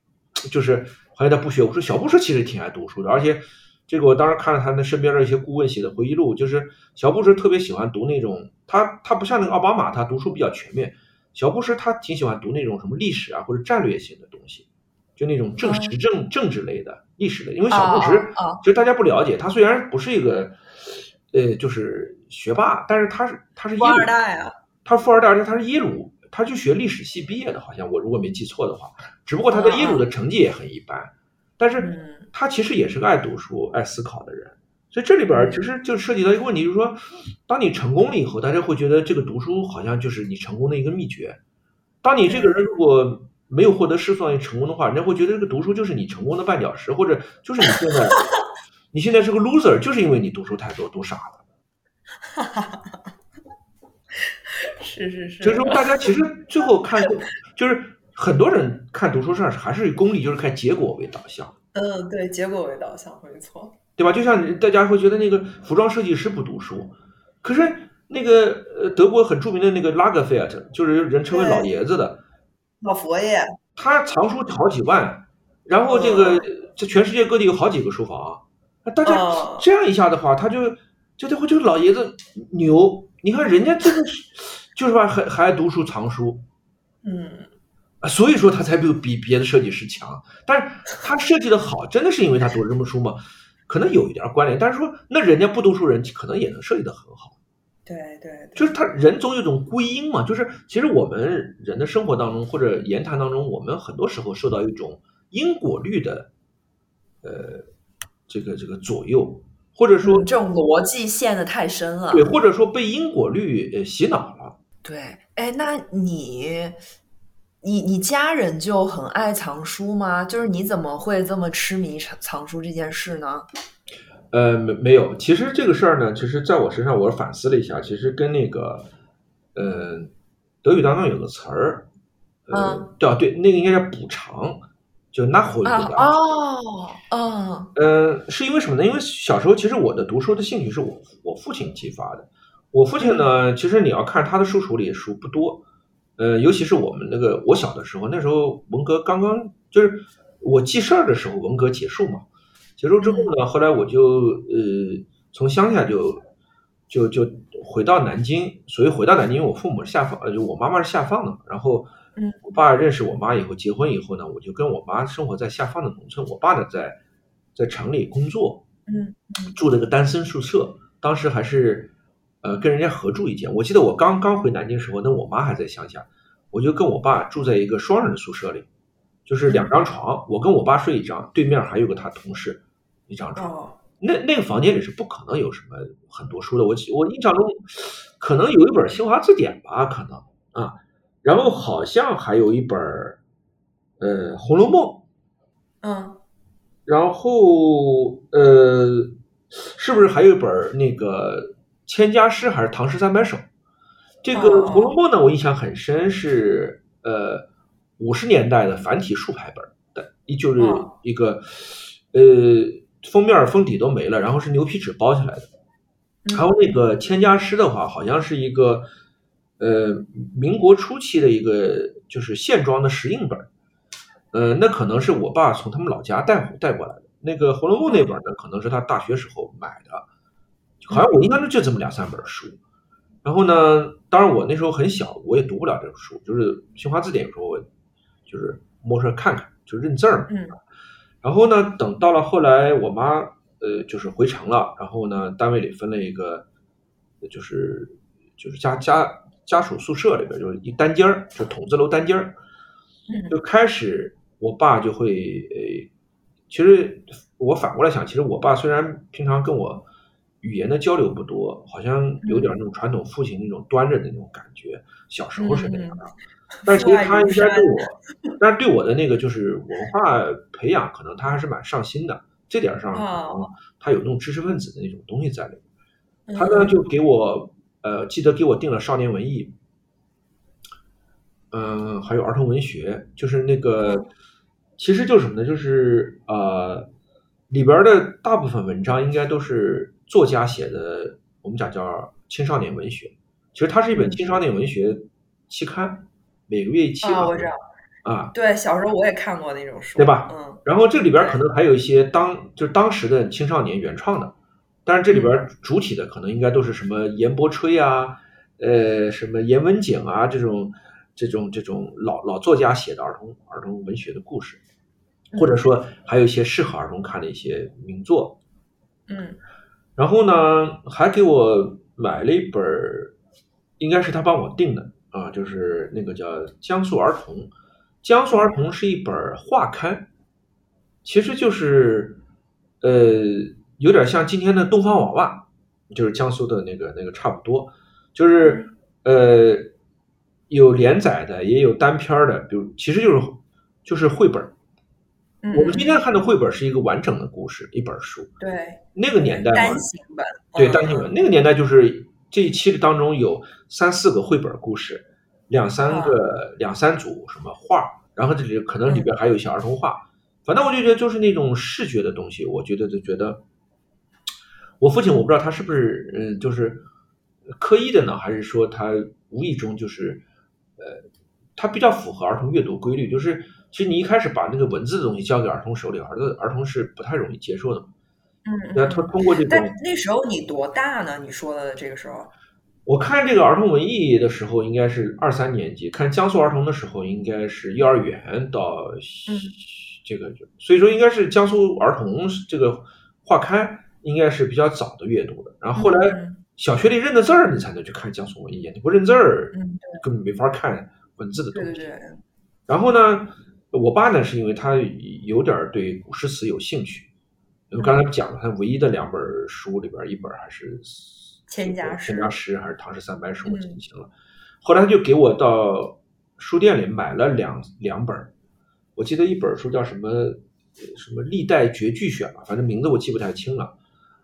就是好像他不学。我说小布什其实挺爱读书的，而且这个我当时看了他那身边的一些顾问写的回忆录，就是小布什特别喜欢读那种他他不像那个奥巴马，他读书比较全面。小布什他挺喜欢读那种什么历史啊或者战略性的东西，就那种政嗯时政政治类的历史类。因为小布什啊啊啊其实大家不了解，他虽然不是一个呃就是学霸，但是他是他是耶富鲁二代啊，他是富二代，而且他是耶鲁他就学历史系毕业的，好像我如果没记错的话。只不过他在耶鲁的成绩也很一般，但是嗯他其实也是个爱读书、爱思考的人。所以这里边儿其实就涉及到一个问题，就是说，当你成功了以后，大家会觉得这个读书好像就是你成功的一个秘诀。当你这个人如果没有获得世俗上成功的话，人家会觉得这个读书就是你成功的绊脚石，或者就是你现在 你现在是个 loser，就是因为你读书太多，读傻了。是 是是，就是说，大家其实最后看，就是很多人看读书上还是功利，就是看结果为导向，嗯，对，结果为导向，没错。对吧？就像大家会觉得那个服装设计师不读书，可是那个呃德国很著名的那个拉格菲尔特，就是人称为老爷子的，老佛爷，他藏书好几万，然后这个这全世界各地有好几个书房，大家哦这样一下的话，他就就就会这个老爷子牛，你看人家真的是就是吧，还还爱读书藏书。嗯，啊，所以说他才比比别的设计师强。但是他设计的好，真的是因为他读了这么书吗？可能有一点关联。但是说，那人家不读书人可能也能设计的很好。对对，就是他人总有一种归因嘛，就是其实我们人的生活当中或者言谈当中，我们很多时候受到一种因果律的呃这个这个左右，或者说嗯这种逻辑陷的太深了。对，或者说被因果律呃洗脑了。对，哎，那你，你你家人就很爱藏书吗？就是你怎么会这么痴迷藏藏书这件事呢？呃，没没有。其实这个事儿呢，其实在我身上，我反思了一下，其实跟那个，呃，德语当中有个词儿，呃，嗯对啊，对，那个应该叫补偿，就 nachholen 啊这个。哦，嗯呃，是因为什么呢？因为小时候其实我的读书的兴趣是我我父亲激发的。我父亲呢，其实你要看他的书橱里书不多，呃，尤其是我们那个我小的时候，那时候文革刚刚就是我记事儿的时候，文革结束嘛。结束之后呢，后来我就呃从乡下就就就回到南京，所以回到南京，因为我父母是下放，呃，就我妈妈是下放的嘛。然后嗯。我爸认识我妈以后，结婚以后呢，我就跟我妈生活在下放的农村，我爸呢在在城里工作，嗯住了个单身宿舍，当时还是呃跟人家合住一间。我记得我刚刚回南京时候，那我妈还在乡下，我就跟我爸住在一个双人宿舍里，就是两张床，我跟我爸睡一张，对面还有个他同事一张床。哦，那那个房间里是不可能有什么很多书的，我记我印象中可能有一本新华字典吧，可能啊，然后好像还有一本呃《红楼梦》，嗯然后呃，是不是还有一本那个《千家诗》还是《唐诗三百首》？这个哦《红楼梦》呢，我印象很深，是呃五十年代的繁体竖排本一就是哦一个呃封面封底都没了，然后是牛皮纸包起来的。嗯还有那个《千家诗》的话，好像是一个呃民国初期的一个就是线装的石印本，呃，那可能是我爸从他们老家带带过来的。那个《红楼梦》那本呢，可能是他大学时候买的，好像我印象中就这么两三本书。然后呢，当然我那时候很小，我也读不了这本书，就是新华字典有时候我就是摸出来看看，就认字儿嘛。嗯然后呢，等到了后来，我妈呃就是回城了，然后呢，单位里分了一个，就是就是家家家属宿舍里边就是一单间儿，就筒子楼单间儿，嗯就开始我爸就会呃，其实我反过来想，其实我爸虽然平常跟我语言的交流不多，好像有点那种传统父亲那种端着的那种感觉，小时候是那样的。但其实他应该对我，但是对我的那个就是文化培养，可能他还是蛮上心的。这点上，他有那种知识分子的那种东西在里面。他呢就给我，呃，记得给我订了少年文艺，嗯、还有儿童文学，就是那个，其实就是什么呢？就是呃，里边的大部分文章应该都是作家写的，我们讲叫青少年文学。其实它是一本青少年文学期刊。每个月一期啊，我知道啊，对，小时候我也看过那种书，对吧？嗯，然后这里边可能还有一些当就是当时的青少年原创的，但是这里边主体的可能应该都是什么严伯吹啊，呃，什么严文景啊这种这种这种老老作家写的儿童儿童文学的故事，或者说还有一些适合儿童看的一些名作。嗯，然后呢，还给我买了一本，应该是他帮我订的。啊，就是那个叫《江苏儿童》。《江苏儿童》是一本画刊，其实就是呃，有点像今天的东方娃娃，就是江苏的那个那个差不多，就是呃有连载的，也有单篇的，比如其实就是就是绘本。嗯我们今天看的绘本是一个完整的故事，一本书。对那个年代嘛单，行本，对嗯单行本，那个年代就是这一期的当中有三四个绘本故事，两三个两三组什么画，然后这里可能里边还有一些儿童画，反正我就觉得就是那种视觉的东西，我觉得就觉得，我父亲我不知道他是不是嗯就是刻意的呢，还是说他无意中就是呃他比较符合儿童阅读规律，就是其实你一开始把那个文字的东西交给儿童手里，儿子儿童是不太容易接受的嘛。嗯那他嗯。通过这种但那时候你多大呢？你说的这个时候，我看这个儿童文艺的时候，应该是二三年级；看江苏儿童的时候，应该是幼儿园到嗯这个，所以说应该是江苏儿童这个画刊应该是比较早的阅读的。然后后来嗯小学里认的字儿，你才能去看江苏文艺，你不认字儿，嗯，根本没法看文字的东西。对对对，然后呢，我爸呢是因为他有点儿对古诗词有兴趣，因为刚才讲了，他唯一的两本书里边，一本还是千家诗千家诗还是唐诗三百首，我记嗯不清了。后来他就给我到书店里买了两两本儿，我记得一本书叫什么呃什么历代绝句选吧，反正名字我记不太清了。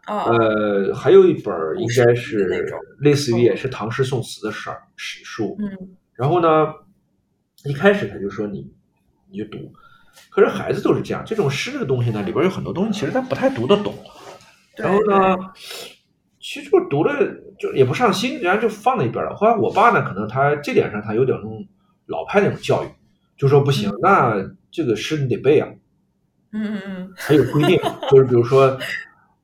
哦，呃，还有一本儿应该是类似于也哦是唐诗宋词的史史书，嗯然后呢，一开始他就说你你就读，可是孩子都是这样，这种诗这个东西呢，里边有很多东西其实他不太读得懂。然后呢，其实就读了就也不上心，然后就放在一边了。后来我爸呢，可能他这点上他有点那种老派那种教育，就说不行，那这个诗你得背啊，嗯嗯嗯还有规定，就是比如说，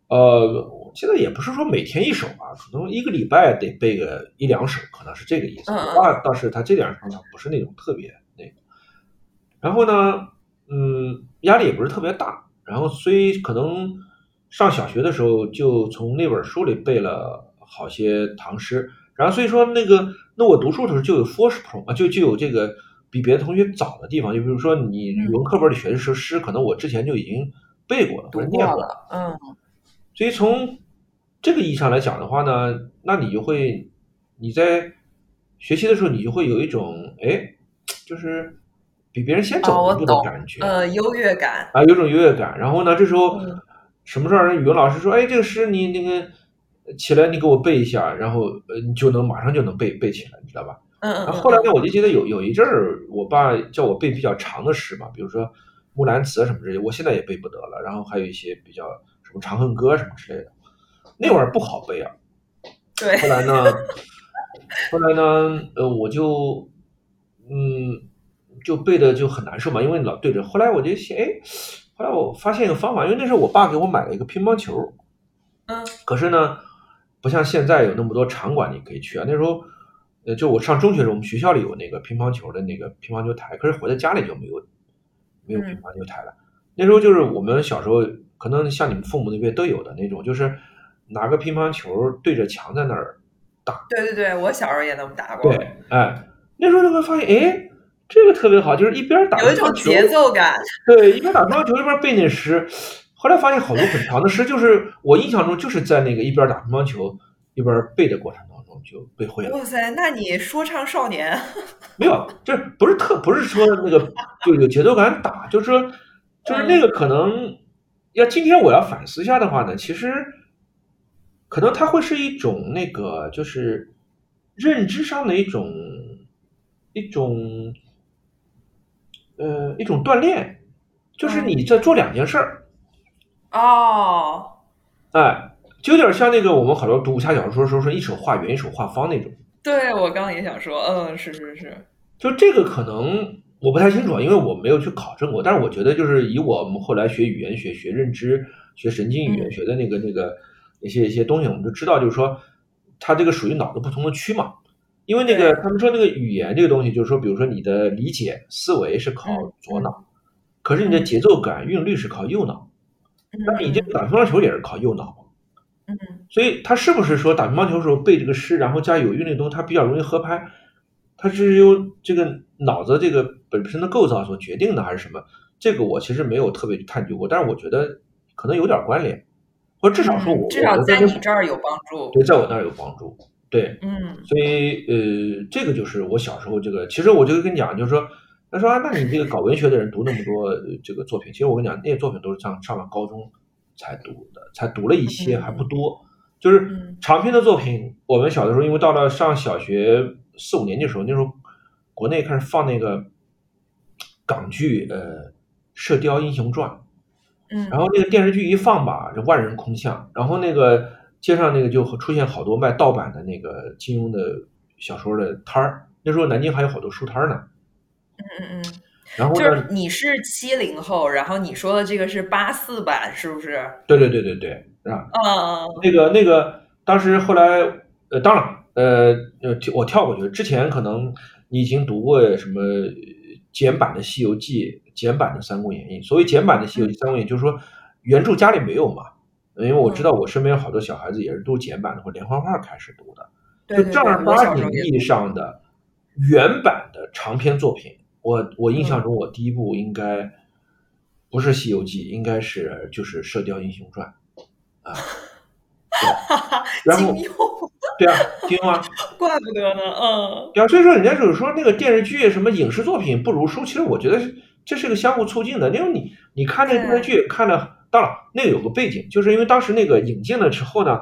呃，我记得也不是说每天一首啊，可能一个礼拜得背个一两首，可能是这个意思。我爸倒是他这点上他不是那种特别那个，然后呢，嗯，压力也不是特别大，然后所以可能上小学的时候就从那本书里背了好些唐诗，然后所以说那个那我读书的时候就有 forspron 啊，就就有这个比别的同学早的地方，就比如说你语文课本里学的是诗，可能我之前就已经背过了或读者念过，过了，嗯。所以从这个意义上来讲的话呢，那你就会你在学习的时候，你就会有一种哎，就是比别人先哦，走一步的感觉。，呃，优越感，啊，有种优越感。然后呢，这时候嗯什么时候语文老师说，哎，这个诗你那个起来，你给我背一下，然后呃，你就能马上就能背背起来，你知道吧？嗯然后后来呢，我就记得有有一阵儿，我爸叫我背比较长的诗嘛，比如说《木兰辞》什么之类，我现在也背不得了。然后还有一些比较什么《长恨歌》什么之类的，那会儿不好背啊。对，后来呢，后来呢，呃，我就，嗯，就背的就很难受嘛，因为老对着。后来我就想，哎，后来我发现一个方法，因为那时候我爸给我买了一个乒乓球，嗯可是呢，不像现在有那么多场馆你可以去啊。那时候，呃，就我上中学的时候，我们学校里有那个乒乓球的那个乒乓球台，可是回到家里就没有没有乒嗯乓球台了。那时候就是我们小时候，可能像你们父母那边都有的那种，就是拿个乒乓球对着墙在那儿打。对对对，我小时候也那么打过，对，哎，那时候就会发现，哎，这个特别好，就是一边打有一种节奏感，对，一边打乒乓球一边背那诗。后来发现好多很长的诗，就是我印象中就是在那个一边打乒乓球一边背的过程当中就背会了。哇塞，那你说唱少年，没有，就是不是特不是说那个就有节奏感打，就是说就是那个可能要今天我要反思一下的话呢，其实可能它会是一种那个就是认知上的一种一种呃一种锻炼，就是你在做两件事儿，哦，哎，就有点像那个我们好多读武侠小说的时候说一手画圆一手画方那种。对我刚刚也想说，嗯，是是是，就这个可能我不太清楚，因为我没有去考证过。但是我觉得，就是以我们后来学语言学、学认知、学神经语言嗯学的那个那个一些一些东西，我们就知道，就是说它这个属于脑子不同的区嘛。因为那个他们说那个语言这个东西，就是说，比如说你的理解思维是靠嗯左脑，可是你的嗯节奏感、韵律是靠右脑。那你这个打乒乓球也是靠右脑？嗯嗯所以他是不是说打乒乓球的时候背这个诗，然后加有韵律的东西，它比较容易合拍？它是由这个脑子这个本身的构造所决定的，还是什么？这个我其实没有特别去探究过，但是我觉得可能有点关联，或者至少说我至少在你这儿有帮助。对，在我那儿有帮助。对，嗯，所以呃，这个就是我小时候这个，其实我就跟你讲，就是说，他说啊，那你这个搞文学的人读那么多这个作品，其实我跟你讲，那些作品都是上上了高中才读的，才读了一些，还不多。就是长篇的作品，我们小的时候，因为到了上小学四五年级的时候，那时候国内开始放那个港剧，呃，《射雕英雄传》，嗯，然后那个电视剧一放吧，这万人空巷，然后那个街上那个就出现好多卖盗版的那个金庸的小说的摊儿，那时候南京还有好多书摊呢，嗯嗯嗯。然后就是你是七零后，然后你说的这个是八四版，是不是？对对对对对，啊，嗯，那个那个，当时后来，呃，当然，呃，呃，我跳过去，之前可能你已经读过什么简版的《西游记》，简版的《三国演义》。所谓简版的《西游记》《三国演义》，就是说原著家里没有嘛，因为我知道我身边有好多小孩子也是读简版的或连环画开始读的，就正儿八经意义上的原版的长篇作品。我我印象中，我第一部应该不是《西游记》，应该是就是《射雕英雄传》啊。然后对啊，金庸啊，怪不得呢，嗯。对啊，所以说人家就是说那个电视剧什么影视作品不如书，其实我觉得这是个相互促进的。因为你你看那个电视剧看了，当然那个有个背景，就是因为当时那个引进了之后呢，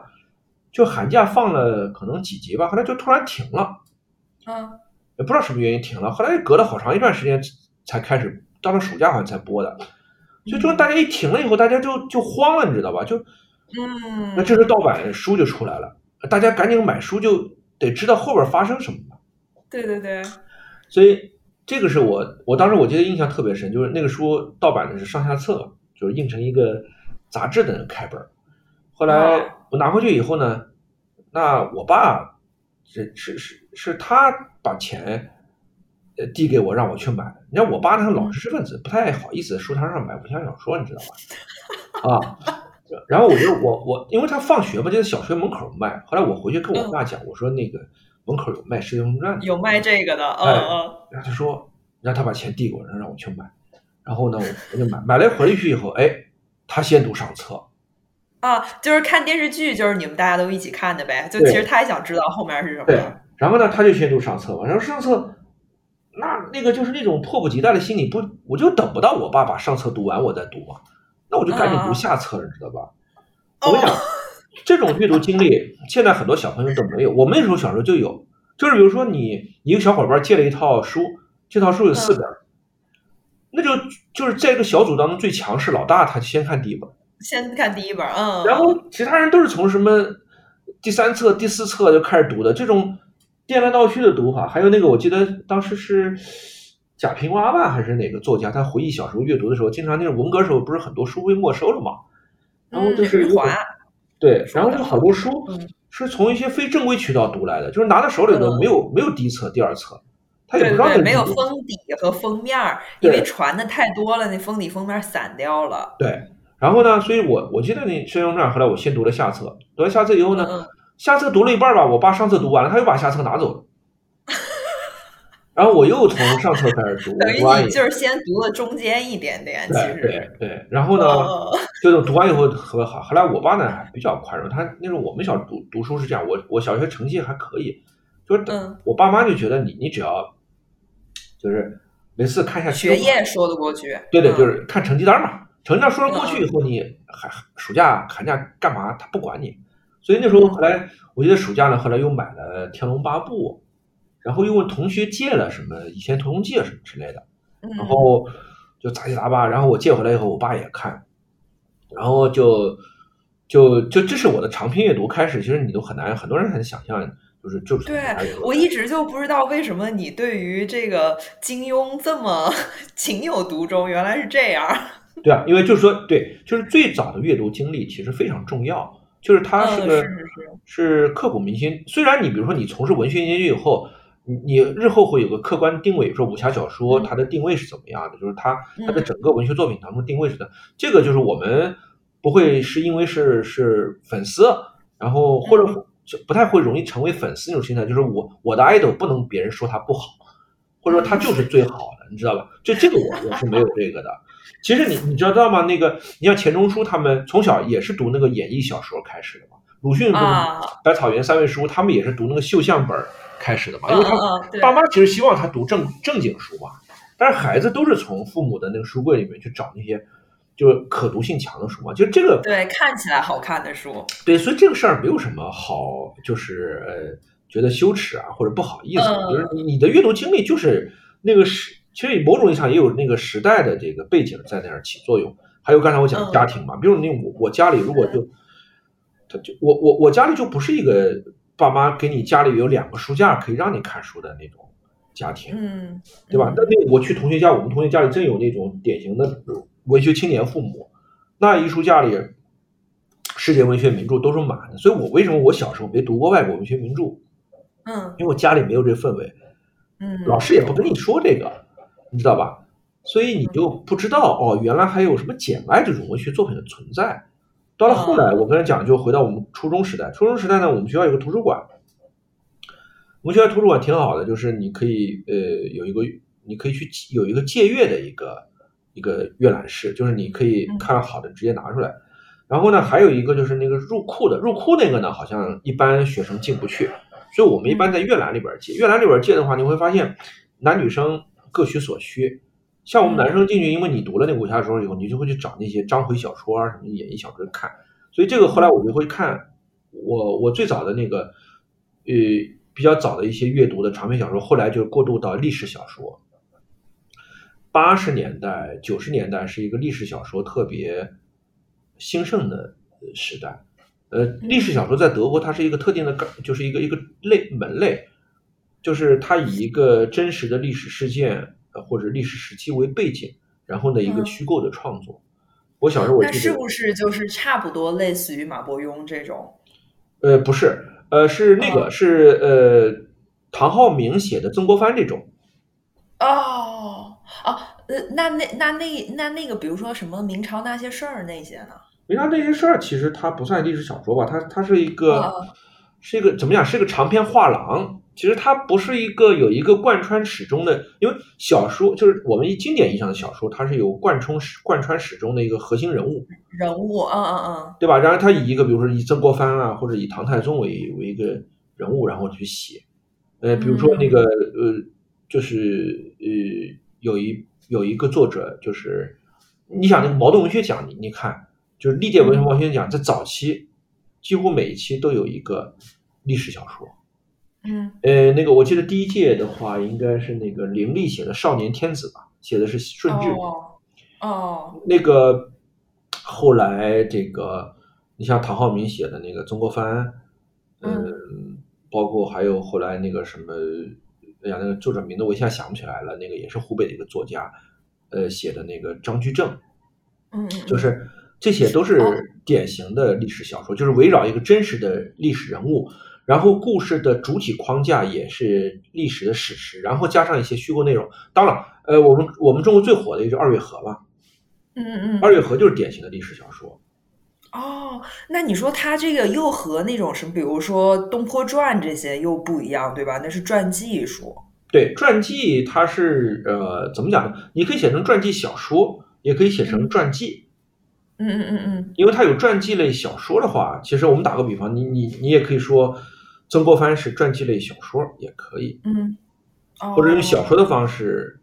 就寒假放了可能几集吧，后来就突然停了。嗯。也不知道什么原因停了，后来隔了好长一段时间才开始，到了暑假好像才播的，所以说大家一停了以后，大家就就慌了，你知道吧？就，嗯，那这时盗版书就出来了，大家赶紧买书，就得知道后边发生什么了。对对对，所以这个是我我当时我记得印象特别深，就是那个书盗版的是上下册，就是印成一个杂志的开本。后来我拿回去以后呢，那我爸。是是是是他把钱呃递给我让我去买，你看我爸那个老知识分子，不太好意思在书摊上买武侠小说，你知道吧？啊，然后我就我我因为他放学嘛就在小学门口卖，后来我回去跟我爸讲，我说那个门口有卖《射雕英雄传》的，有卖这个的，嗯嗯，然后他说让他把钱递给我，让让我去买，然后呢我就买买来回去以后，哎，他先读上册。啊，就是看电视剧，就是你们大家都一起看的呗。就其实他也想知道后面是什么。对，然后呢，他就先读上册嘛。然后上册，那那个就是那种迫不及待的心理，不，我就等不到我爸把上册读完，我再读嘛。那我就赶紧读下册了，你知道吧？我跟你讲，这种阅读经历，现在很多小朋友都没有。我们那时候小时候就有，就是比如说你一个小伙伴借了一套书，这套书有四本，那就就是在一个小组当中最强势老大，他先看第一本。先看第一本，嗯，然后其他人都是从什么第三册、第四册就开始读的，这种颠来倒去的读法。还有那个，我记得当时是贾平凹吧，还是哪个作家，他回忆小时候阅读的时候，经常那种文革时候不是很多书被没收了嘛，然后就是对，然后就好多书是从一些非正规渠道读来的，就是拿到手里头没有没有第一册、第二册，他也不知道没有封底和封面，因为传的太多了，那封底封面散掉了，对。然后呢？所以我我记得那《射雕传》，后来我先读了下册，读了下册以后呢，下册读了一半吧，我爸上册读完了，他又把下册拿走了，然后我又从上册开始读。等于你就是先读了中间一点点，其实对对。然后呢，就是读完以后特别好。后来我爸呢还比较宽容，他那时候我们小读读书是这样，我我小学成绩还可以，就是我爸妈就觉得你你只要就是每次看一下学业说得过去，对对，就是看成绩单嘛。成绩单说了过去以后，你寒暑假寒假干嘛？他不管你。所以那时候后来，我记得暑假呢，后来又买了《天龙八部》，然后又问同学借了什么《倚天屠龙记》什么之类的，然后就杂七杂八。然后我借回来以后，我爸也看，然后就就就这是我的长篇阅读开始。其实你都很难，很多人很难想象，就是就是。对我一直就不知道为什么你对于这个金庸这么 情有独钟，原来是这样。对啊，因为就是说，对，就是最早的阅读经历其实非常重要，就是它是个是刻骨铭心。虽然你比如说你从事文学研究以后，你你日后会有个客观定位，说武侠小说它的定位是怎么样的，就是它它的整个文学作品当中定位是的。这个就是我们不会是因为是是粉丝，然后或者就不太会容易成为粉丝那种心态，就是我我的 idol 不能别人说他不好，或者说他就是最好的，你知道吧？就这个我我是没有这个的。其实你你知道吗？那个你像钱钟书他们从小也是读那个演绎小说开始的嘛，鲁迅、百草园三味书，他们也是读那个绣像本开始的嘛，因为他爸妈其实希望他读正正经书嘛。但是孩子都是从父母的那个书柜里面去找那些就是可读性强的书嘛，就这个对看起来好看的书，对，所以这个事儿没有什么好，就是呃觉得羞耻啊或者不好意思，就是你你的阅读经历就是那个时，其实某种意义上也有那个时代的这个背景在那儿起作用。还有刚才我讲家庭嘛，比如那我我家里如果就他就我我我家里就不是一个爸妈给你家里有两个书架可以让你看书的那种。家庭，嗯，对吧？那那我去同学家，我们同学家里真有那种典型的文学青年父母，那一书架里世界文学名著都是满的。所以我为什么我小时候没读过外国文学名著？嗯，因为我家里没有这氛围，嗯，老师也不跟你说这个，你知道吧？所以你就不知道哦，原来还有什么简爱这种文学作品的存在。到了后来，我刚才讲，就回到我们初中时代。初中时代呢，我们学校有个图书馆。我们学校图书馆挺好的，就是你可以呃有一个，你可以去有一个借阅的一个一个阅览室，就是你可以看好的直接拿出来。然后呢，还有一个就是那个入库的，入库那个呢，好像一般学生进不去，所以我们一般在阅览里边借。阅览里边借的话，你会发现男女生各取所需。像我们男生进去，因为你读了那武侠小说以后，你就会去找那些章回小说啊什么演义小说看。所以这个后来我就会看，我我最早的那个呃。比较早的一些阅读的长篇小说，后来就过渡到历史小说。八十年代、九十年代是一个历史小说特别兴盛的时代。呃，历史小说在德国，它是一个特定的，就是一个一个类门类，就是它以一个真实的历史事件呃或者历史时期为背景，然后呢一个虚构的创作。我小时候我那是不是就是差不多类似于马伯庸这种？呃，不是。呃，是那个是呃，唐浩明写的曾国藩这种。哦哦，呃，那那那那那那个，比如说什么明朝那些事儿那些呢？明朝那些事儿其实它不算历史小说吧，它它是一个是一个怎么讲？是一个长篇画廊。其实它不是一个有一个贯穿始终的，因为小说就是我们一经典意义上的小说，它是有贯穿始贯穿始终的一个核心人物。人物，嗯嗯嗯，对吧？然后它以一个比如说以曾国藩啊，或者以唐太宗为为一个人物，然后去写。呃，比如说那个呃，就是呃，有一有一个作者，就是你想那个茅盾文学奖，你你看，就是历届文学文学奖在早期，几乎每一期都有一个历史小说。嗯，呃，那个我记得第一届的话，应该是那个凌厉写的《少年天子》吧，写的是顺治。哦，那个后来这个，你像唐浩明写的那个曾国藩，嗯，包括还有后来那个什么，哎呀，那个作者名字我一下想不起来了，那个也是湖北的一个作家，呃，写的那个张居正，嗯，就是这些都是典型的历史小说，就是围绕一个真实的历史人物。然后故事的主体框架也是历史的史实，然后加上一些虚构内容。当然，呃，我们我们中国最火的一个就二月河吧。嗯嗯嗯，二月河就是典型的历史小说。哦，那你说他这个又和那种什么，比如说《东坡传》这些又不一样，对吧？那是传记书。对，传记它是呃，怎么讲呢？你可以写成传记小说，也可以写成传记。嗯嗯嗯嗯，因为它有传记类小说的话，其实我们打个比方，你你你也可以说。曾国藩是传记类小说，也可以，嗯，或者用小说的方式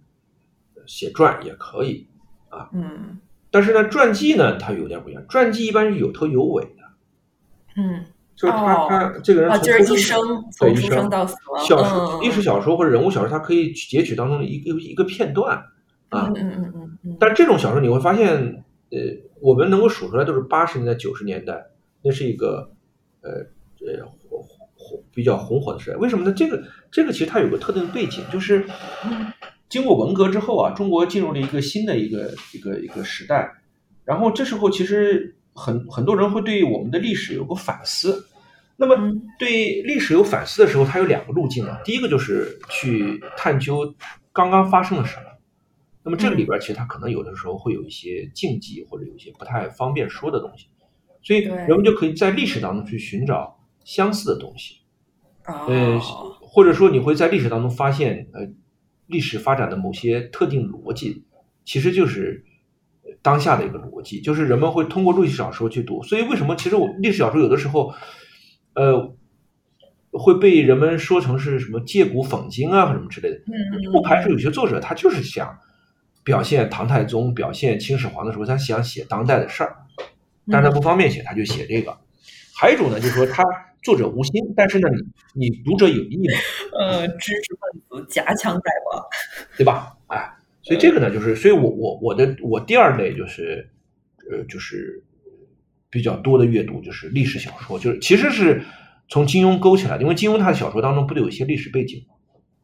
写传也可以，啊，嗯，但是呢，传记呢，它有点不一样，传记一般是有头有尾的，嗯，就是他他这个人从就是一生从出生到死亡，小说历史小说或者人物小说，它可以截取当中的一个一个片段，啊，嗯嗯嗯嗯，但这种小说你会发现，呃，我们能够数出来都是八十年代九十年代，那是一个，呃呃。比较红火的时代，为什么呢？这个这个其实它有个特定的背景，就是经过文革之后啊，中国进入了一个新的一个一个一个时代。然后这时候其实很很多人会对我们的历史有个反思。那么对历史有反思的时候，它有两个路径啊。第一个就是去探究刚刚发生了什么。那么这个里边其实它可能有的时候会有一些禁忌或者有一些不太方便说的东西，所以人们就可以在历史当中去寻找。相似的东西，哦，呃，或者说你会在历史当中发现，呃，历史发展的某些特定逻辑，其实就是呃当下的一个逻辑，就是人们会通过历史小说去读。所以为什么其实我历史小说有的时候，呃，会被人们说成是什么借古讽今啊，什么之类的。不排除有些作者他就是想表现唐太宗、表现秦始皇的时候，他想写当代的事儿，但是他不方便写，他就写这个。还有一种呢，就是说他作者无心，但是呢，你你读者有意嘛，呃，知识分子夹枪带棒，对吧？哎，所以这个呢，就是，所以我我我的我第二类就是，呃，就是比较多的阅读就是历史小说，就是其实是从金庸勾起来的，因为金庸他的小说当中不都有一些历史背景吗？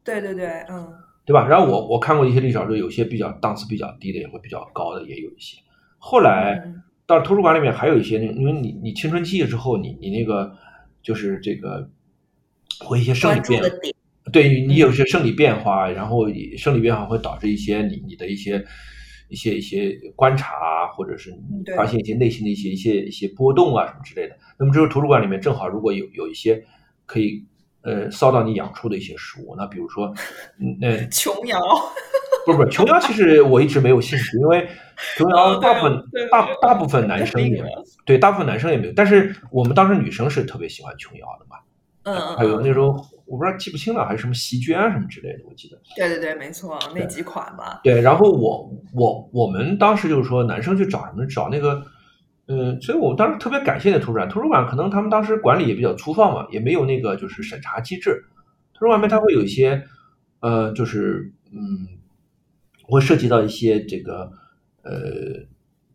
对对对，嗯对吧？然后我我看过一些历史小说，有些比较档次比较低的，也会比较高的，也有一些。后来嗯到图书馆里面还有一些那，因为你你青春期之后，你你那个就是这个会一些生理变对你有些生理变化，然后生理变化会导致一些你你的一些一些一些观察啊，或者是你发现一些内心的一些一些一些波动啊什么之类的。那么这个图书馆里面正好如果有有一些可以呃骚到你痒处的一些书，那比如说嗯呃 琼瑶，不是不是琼瑶，其实我一直没有兴趣，因为 琼瑶大部分对大大部分男生也那个对大部分男生也没有，但是我们当时女生是特别喜欢琼瑶的嘛。嗯嗯，还有那嗯时候我不知道记不清了，还是什么席绢啊什么之类的，我记得。对对对，没错，那几款嘛，对，然后我我我们当时就是说男生去找什么找那个，嗯，所以我当时特别感谢那图书馆。图书馆可能他们当时管理也比较粗放嘛，也没有那个就是审查机制。图书馆里面它会有一些，呃，就是嗯，会涉及到一些这个呃，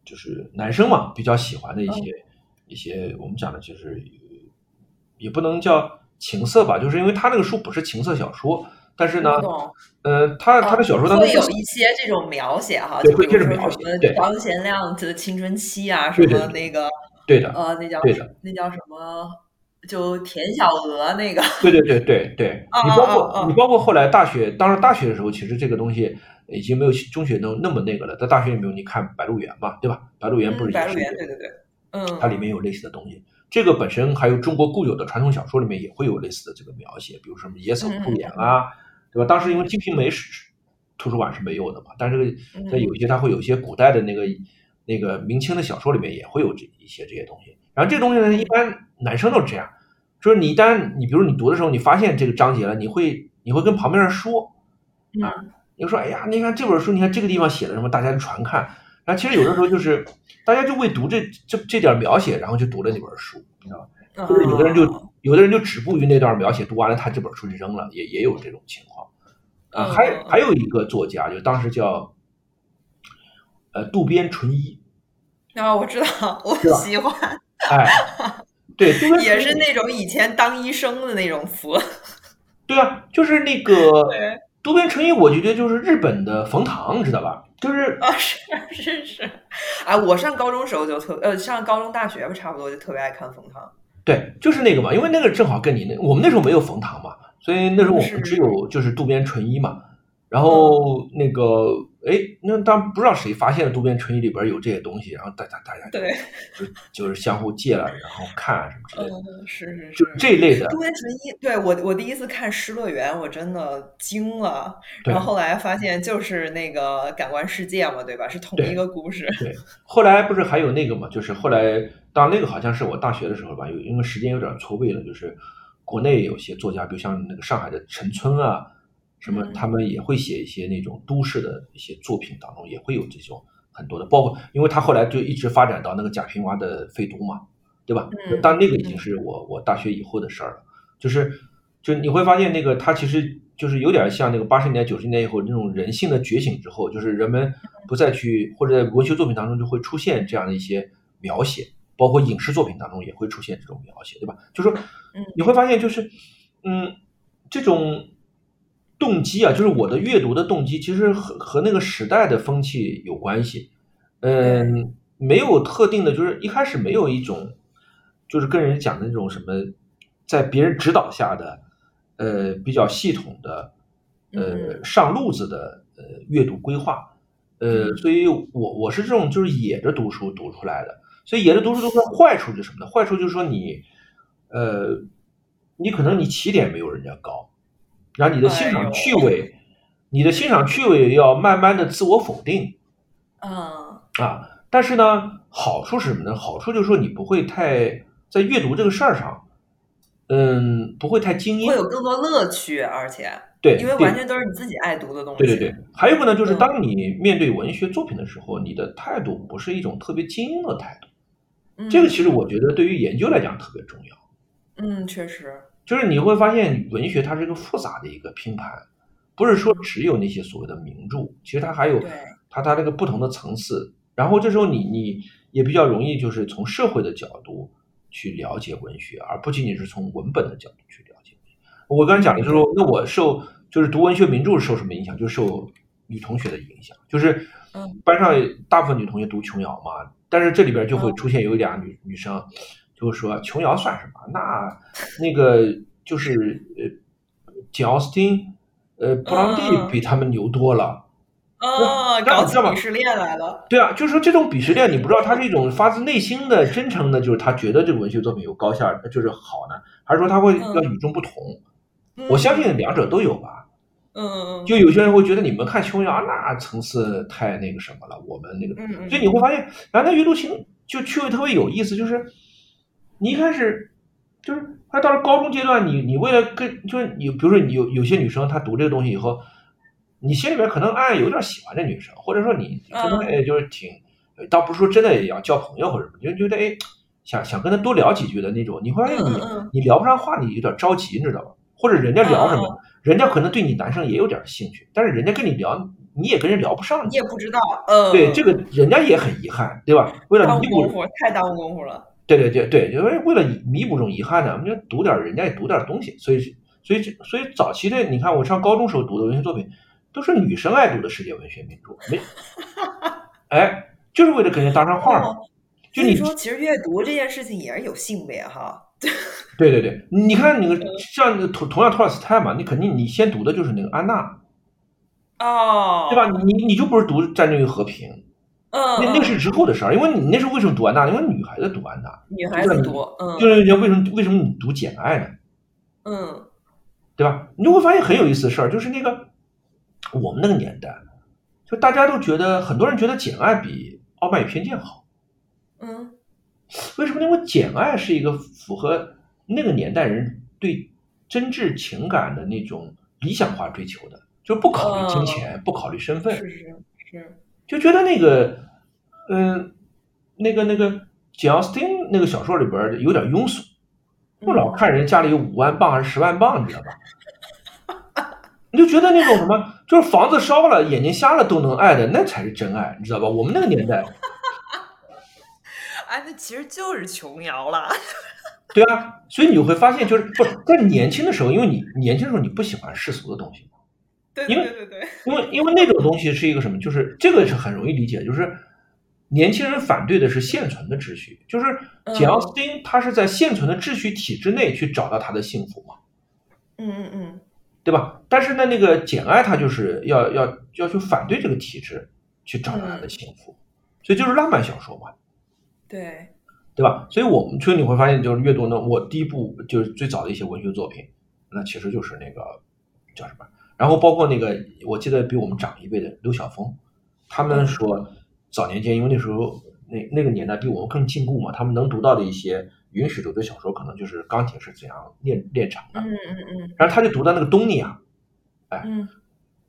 就是男生嘛比较喜欢的一些、一些我们讲的就是也不能叫情色吧，就是因为他那个书不是情色小说，但是呢。呃，他他的小说当中会有一些这种描写哈，就比如会这种描说什么写对张贤亮的青春期啊，什么那个对的，呃，那叫对的那叫什么？就田小娥那个，对对对对对，啊 你包括你包括后来大学，当时大学的时候，其实这个东西已经没有中学那那么那个了。在大学里面，你看《白鹿原》嘛，对吧？《白鹿原》不是嗯，也是白鹿原，对对对，嗯，它里面有类似的东西。这个本身还有中国固有的传统小说里面也会有类似的这个描写，比如什么野草嗯铺掩啊，对吧？当时因为《金瓶梅》是图书馆是没有的嘛，但是在有一些它会有一些古代的那个那个明清的小说里面也会有这一些这些东西。然后这东西呢，一般男生都是这样，就是你一旦你比如你读的时候，你发现这个章节了，你会你会跟旁边人说，嗯你说哎呀，你看这本书，你看这个地方写了什么，大家就传看。然后其实有的时候就是大家就为读这这这点描写，然后就读了那本书，你知道吧？或者有的人就哦有的人就止步于那段描写，读完了他这本书就扔了，也也有这种情况。啊，还嗯还有一个作家，就当时叫呃渡边淳一，啊，我知道，我喜欢，哎，对，也是那种以前当医生的那种词，对啊，就是那个 对渡边淳一，我觉得就是日本的冯唐，你知道吧？就是啊，是是是，哎，我上高中时候就特呃，上高中大学吧，差不多就特别爱看冯唐。对，就是那个嘛，因为那个正好跟你那我们那时候没有冯唐嘛，所以那时候我们只有就是渡边淳一嘛。然后那个哎，那当然不知道谁发现了渡边淳一里边有这些东西，然后大家大家就对，就就是相互借了，然后看啊什么之类的，嗯，是是，就是这类的渡边淳一，对我我第一次看《失乐园》，我真的惊了。对然后后来发现就是那个感官世界嘛，对吧？是同一个故事。对，后来不是还有那个嘛，就是后来，当那个好像是我大学的时候吧，有因为时间有点错位了，就是国内有些作家，比如像那个上海的陈村啊，什么嗯他们也会写一些那种都市的一些作品当中，也会有这种很多的，包括因为他后来就一直发展到那个贾平凹的废都嘛，对吧？嗯但那个已经是我我大学以后的事儿了，就是就你会发现那个他其实就是有点像那个八十年代九十年代以后那种人性的觉醒之后，就是人们不再去或者在文学作品当中就会出现这样的一些描写，包括影视作品当中也会出现这种描写，对吧？就说嗯你会发现就是嗯这种。动机啊，就是我的阅读的动机，其实和和那个时代的风气有关系。嗯，没有特定的，就是一开始没有一种，就是跟人讲的那种什么，在别人指导下的，呃，比较系统的，呃，嗯上路子的呃阅读规划。呃，嗯所以我我是这种就是野着读书读出来的。所以野着读书读出来坏处是什么呢？坏处就是说你，呃，你可能你起点没有人家高，然后你的欣赏趣味，你的欣赏趣味要慢慢的自我否定，嗯啊，但是呢，好处是什么呢？好处就是说你不会太在阅读这个事儿上，嗯，不会太精英，会有更多乐趣，而且对，因为完全都是你自己爱读的东西。对对对，还有一个呢，就是嗯当你面对文学作品的时候，你的态度不是一种特别精英的态度。嗯，这个其实我觉得对于研究来讲特别重要，嗯，确实，就是你会发现文学它是一个复杂的一个拼盘，不是说只有那些所谓的名著，其实它还有它它这个不同的层次。然后这时候你你也比较容易就是从社会的角度去了解文学，而不仅仅是从文本的角度去了解。我刚才讲的就是说，那我受就是读文学名著受什么影响？就受女同学的影响，就是嗯班上大部分女同学读琼瑶嘛，但是这里边就会嗯出现有俩女女生，就会说琼瑶算什么？那那个就是呃，简奥斯汀、呃，布朗嗯蒂嗯比他们牛多了。哦，那搞起鄙视链来了。对啊，就是说这种鄙视链，你不知道他是一种发自内心的真诚的，就是他觉得这个文学作品有高下，就是好呢，还是说他会嗯要与众不同？我相信两者都有吧。嗯，嗯嗯，就有些人会觉得你们看琼瑶那层次太那个什么了，我们那个，嗯嗯，所以你会发现，然后那阅读情就趣味特别有意思，就是你一开始就是他到了高中阶段，你你为了跟就是你比如说你有有些女生她读这个东西以后，你心里面可能暗暗有点喜欢这女生，或者说你觉得嗯哎就是挺，倒不是说真的要交朋友或者什么，就觉得哎想想跟她多聊几句的那种，你会发现你你聊不上话，你有点着急，你知道吧？或者人家聊什嗯么，人家可能对你男生也有点兴趣，但是人家跟你聊，你也跟人聊不上，你也不知道，嗯，对这个人家也很遗憾，对吧？为了耽误弥补，功夫，太耽误功夫了。对对对对，因为为了弥补这种遗憾呢，我们就读点人家也读点东西，所以所以所以早期的你看我上高中时候读的文学作品，都是女生爱读的世界文学名著，没，哎，就是为了跟人搭上话嘛。哦就你说，其实阅读这件事情也是有性别哈。对对对，你看那个像那个同同样托尔斯泰嘛，你肯定你先读的就是那个安娜，哦，对吧？？你你就不是读《战争与和平》，嗯，那那是之后的事儿，因为你那时候为什么读安娜？因为女孩子读安娜，女孩子读，嗯，就是人家为什么为什么你读《简爱》呢？嗯对吧？你就会发现很有意思的事儿，就是那个我们那个年代，就大家都觉得很多人觉得《简爱》比《傲慢与偏见》好，嗯为什么？因为《简爱》是一个符合那个年代人对真挚情感的那种理想化追求的，就不考虑金钱，不考虑身份，是是是，就觉得那个，嗯、那个那个简奥斯汀那个小说里边有点庸俗，不老看人家里有五万镑还是十万镑，你知道吧？你就觉得那种什么，就是房子烧了、眼睛瞎了都能爱的，那才是真爱，你知道吧？我们那个年代，哎，那其实就是琼瑶了。对啊，所以你就会发现，就是不在年轻的时候，因为你年轻的时候你不喜欢世俗的东西，对因为对对对对，因为 因为那种东西是一个什么？就是这个是很容易理解，就是年轻人反对的是现存的秩序，就是简奥斯汀他是在现存的秩序体制内去找到他的幸福嘛，嗯嗯嗯，对吧？但是呢，那个简爱他就是要要要去反对这个体制，去找到他的幸福，所以就是浪漫小说嘛，对，对吧？所以我们所以你会发现，就是阅读呢，我第一部就是最早的一些文学作品，那其实就是那个叫什么？然后包括那个，我记得比我们长一辈的刘晓峰，他们说早年间，因为那时候那那个年代比我们更进步嘛，他们能读到的一些允许读的小说，可能就是《钢铁是怎样炼炼成的》，嗯嗯嗯。然后他就读到那个东尼亚，嗯。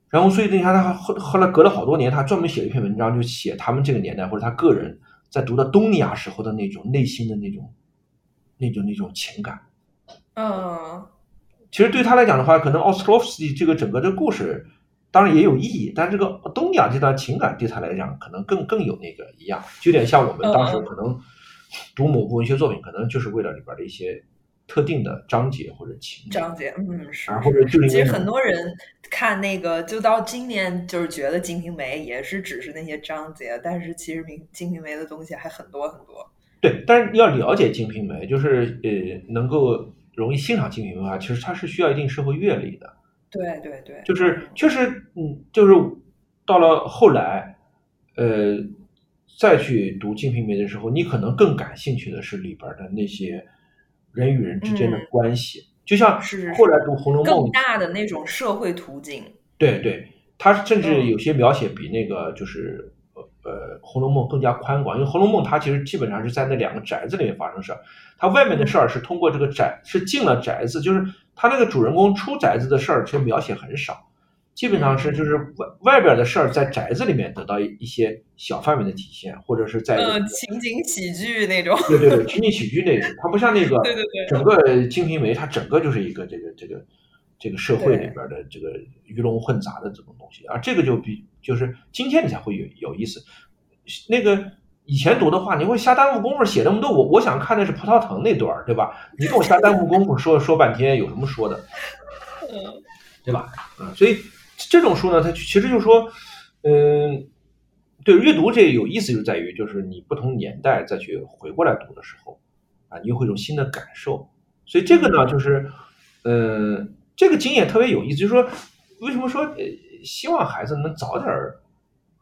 然后所以你看他后后来隔了好多年，他专门写了一篇文章，就写他们这个年代或者他个人在读到东尼亚时候的那种内心的那种那种那种情感。嗯其实对他来讲的话，可能奥斯特洛夫斯基这个整个的故事当然也有意义，但这个东尼亚这段情感对他来讲可能更更有那个一样，就有点像我们当时可能读某部文学作品，可能就是为了里边的一些特定的章节或者情节，张姐，嗯是啊，或者就是其实很多人看那个，就到今年就是觉得《金瓶梅》也是只是那些章节，但是其实《金金瓶梅》的东西还很多很多。对，但是要了解《金瓶梅》，就是呃能够容易欣赏《金瓶梅》的话，其实它是需要一定社会阅历的。对对对，就是确实，嗯，就是到了后来，呃，再去读《金瓶梅》的时候，你可能更感兴趣的是里边的那些人与人之间的嗯关系，就像是是后来读《红楼梦更》，大的那种社会图景。对对，它甚至嗯有些描写比那个就是呃呃《红楼梦》更加宽广，因为《红楼梦》它其实基本上是在那两个宅子里面发生事儿，它外面的事儿是通过这个宅是进了宅子，就是它那个主人公出宅子的事儿，其实描写很少，基本上是嗯。就是外外边的事儿在宅子里面得到一一些小范围的体现，或者是在情景喜剧那种。对对对，情景喜剧那种，它不像那个 对对对。整个《金瓶梅》，它整个就是一个这个这个这个社会里边的这个鱼龙混杂的这种东西啊，这个就比就是今天你才会有有意思。那个以前读的话，你会瞎耽误功夫写那么多，我我想看的是葡萄藤那段，对吧？你跟我瞎耽误功夫说说半天，有什么说的？嗯对吧？啊，所以这种书呢，它其实就是说，嗯，对阅读这有意思就在于，就是你不同年代再去回过来读的时候，啊，你又会有新的感受。所以这个呢，就是，嗯，这个经验特别有意思，就是说，为什么说呃希望孩子能早点儿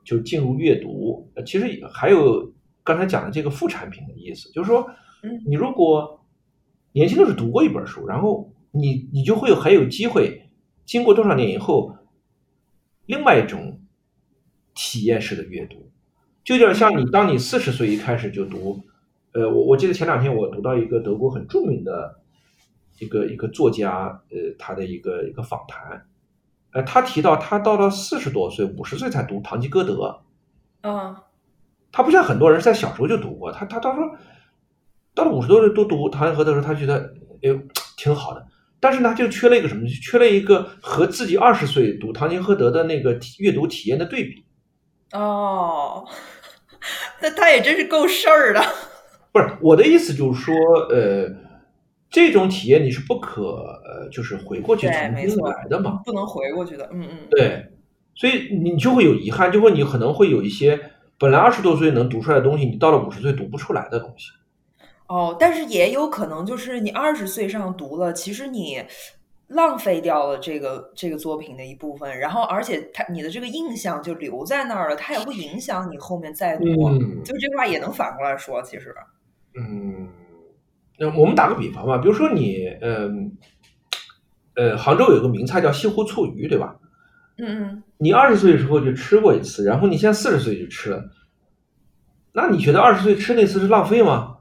就进入阅读？呃其实还有刚才讲的这个副产品的意思，就是说嗯，你如果年轻的时候读过一本书，然后你你就会有很有机会，经过多少年以后，另外一种体验式的阅读，就有点像你当你四十岁一开始就读，呃，我我记得前两天我读到一个德国很著名的一个一个作家，呃，他的一个一个访谈，呃，他提到他到了四十多岁、五十岁才读《堂吉诃德》，嗯，他不像很多人在小时候就读过，他他他说到了五十多岁都读《堂吉诃德》的时候，他觉得哎呦挺好的，但是呢，就缺了一个什么？就缺了一个和自己二十岁读《堂吉诃德》的那个体阅读体验的对比。哦，那他也真是够事儿的。不是我的意思，就是说，呃，这种体验你是不可呃，就是回过去对重新来的嘛。不能回过去的。嗯嗯，对，所以你就会有遗憾，就会你可能会有一些本来二十多岁能读出来的东西，你到了五十岁读不出来的东西。哦，但是也有可能就是你二十岁上读了，其实你浪费掉了这个这个作品的一部分，然后而且它你的这个印象就留在那儿了，它也会影响你后面再读。嗯就这话也能反过来说，其实。嗯，那我们打个比方吧，比如说你，嗯，呃，杭州有个名菜叫西湖醋鱼，对吧？嗯嗯，你二十岁的时候就吃过一次，然后你现在四十岁就吃了，那你觉得二十岁吃那次是浪费吗？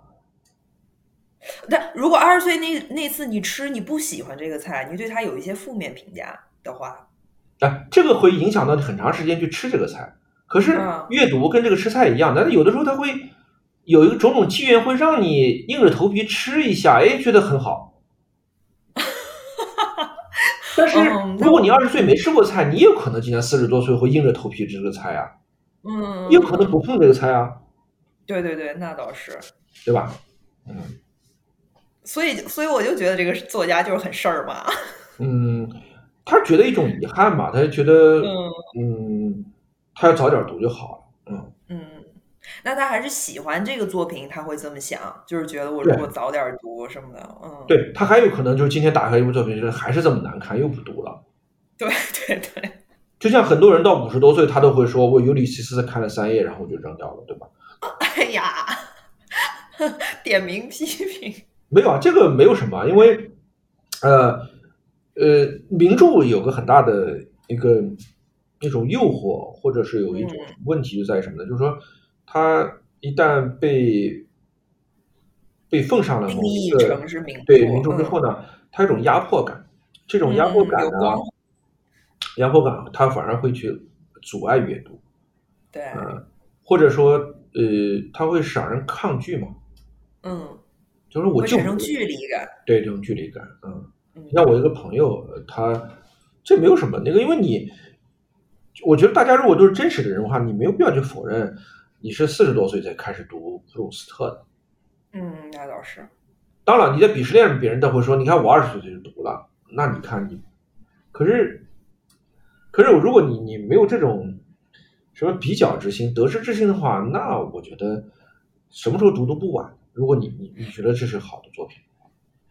但如果二十岁那那次你吃你不喜欢这个菜，你对它有一些负面评价的话，啊，这个会影响到你很长时间去吃这个菜。可是嗯阅读跟这个吃菜一样，但是有的时候它会有一个种种机缘，会让你硬着头皮吃一下，哎，觉得很好。但是如果你二十岁没吃过菜，你也有可能今年四十多岁会硬着头皮吃这个菜啊，嗯，也有可能不碰这个菜啊，对对对，那倒是。对吧？嗯所以，所以我就觉得这个作家就是很事儿嘛。嗯，他觉得一种遗憾吧，他就觉得嗯嗯，他要早点读就好了，嗯。嗯，那他还是喜欢这个作品，他会这么想，就是觉得我如果早点读什么的，嗯，对他还有可能就是今天打开一部作品，就是还是这么难看，又不读了。对 对对，就像很多人到五十多岁，他都会说：“我尤里西斯看了三页，然后我就扔掉了，对吧 哎呀，点名批评，？”没有啊，这个没有什么，因为呃呃，名著有个很大的一个一种诱惑，或者是有一种嗯问题就在于什么呢？就是说，它一旦被被奉上了某一个对名著之嗯后呢，它有一种压迫感，这种压迫嗯感呢，压迫感它反而会去阻碍阅读。对，嗯，或者说，呃，它会使人抗拒嘛，嗯，就是我就会产生距离感，对这种距离感，嗯，嗯。像我一个朋友，呃他这没有什么那个，因为你，我觉得大家如果都是真实的人的话，你没有必要去否认你是四十多岁才开始读普鲁斯特的。嗯，那倒是，当然，你在鄙视链，别人都会说，你看我二十岁就读了，那你看你，可是，可是如果你你没有这种什么比较之心、得失之心的话，那我觉得什么时候读都不晚。如果你你你觉得这是好的作品，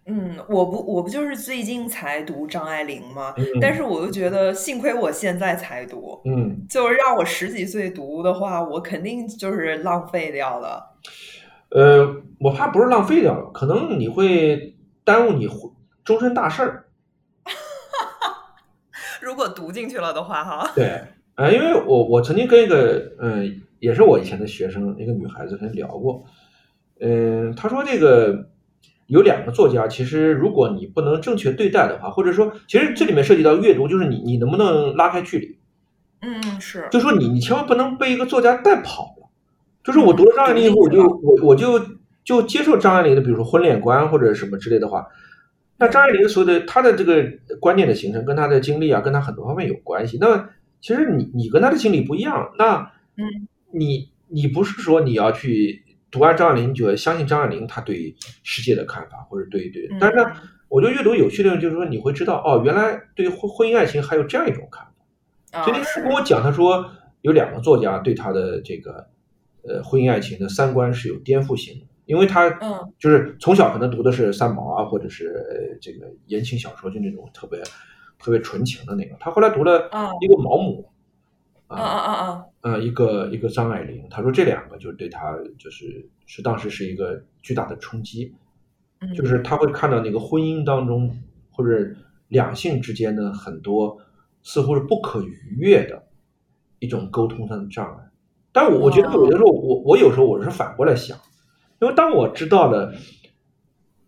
嗯，我不我不就是最近才读张爱玲吗？嗯但是我又觉得，幸亏我现在才读，嗯，就是让我十几岁读的话，我肯定就是浪费掉了。呃，我怕不是浪费掉了，可能你会耽误你终身大事儿。如果读进去了的话，哈。对，啊，因为我我曾经跟一个嗯，也是我以前的学生，一个女孩子跟聊过，嗯，她说这个有两个作家，其实如果你不能正确对待的话，或者说，其实这里面涉及到阅读，就是你你能不能拉开距离？嗯，是。就说你你千万不能被一个作家带跑了。就是我读了张爱玲以后，我就我我就就接受张爱玲的，比如说婚恋观或者什么之类的话。那张爱玲所有的她的这个观念的形成，跟她的经历啊，跟她很多方面有关系。那么其实你你跟她的经历不一样，那嗯，你你不是说你要去读完张爱玲，就要相信张爱玲她对世界的看法，或者对对。但是呢，我觉得阅读有趣的就是说，你会知道哦，原来对婚婚姻爱情还有这样一种看法。今天他跟我讲，他说有两个作家对他的这个呃婚姻爱情的三观是有颠覆性的。因为他嗯，就是从小可能读的是三毛啊，或者是这个言情小说，就那种特别特别纯情的那个。他后来读了一个毛姆，啊啊啊啊，呃，一个一个张爱玲。他说这两个就对他就是是当时是一个巨大的冲击，就是他会看到那个婚姻当中或者两性之间的很多似乎是不可逾越的一种沟通上的障碍。但我我觉得有的时候我我有时候我是反过来想。因为当我知道了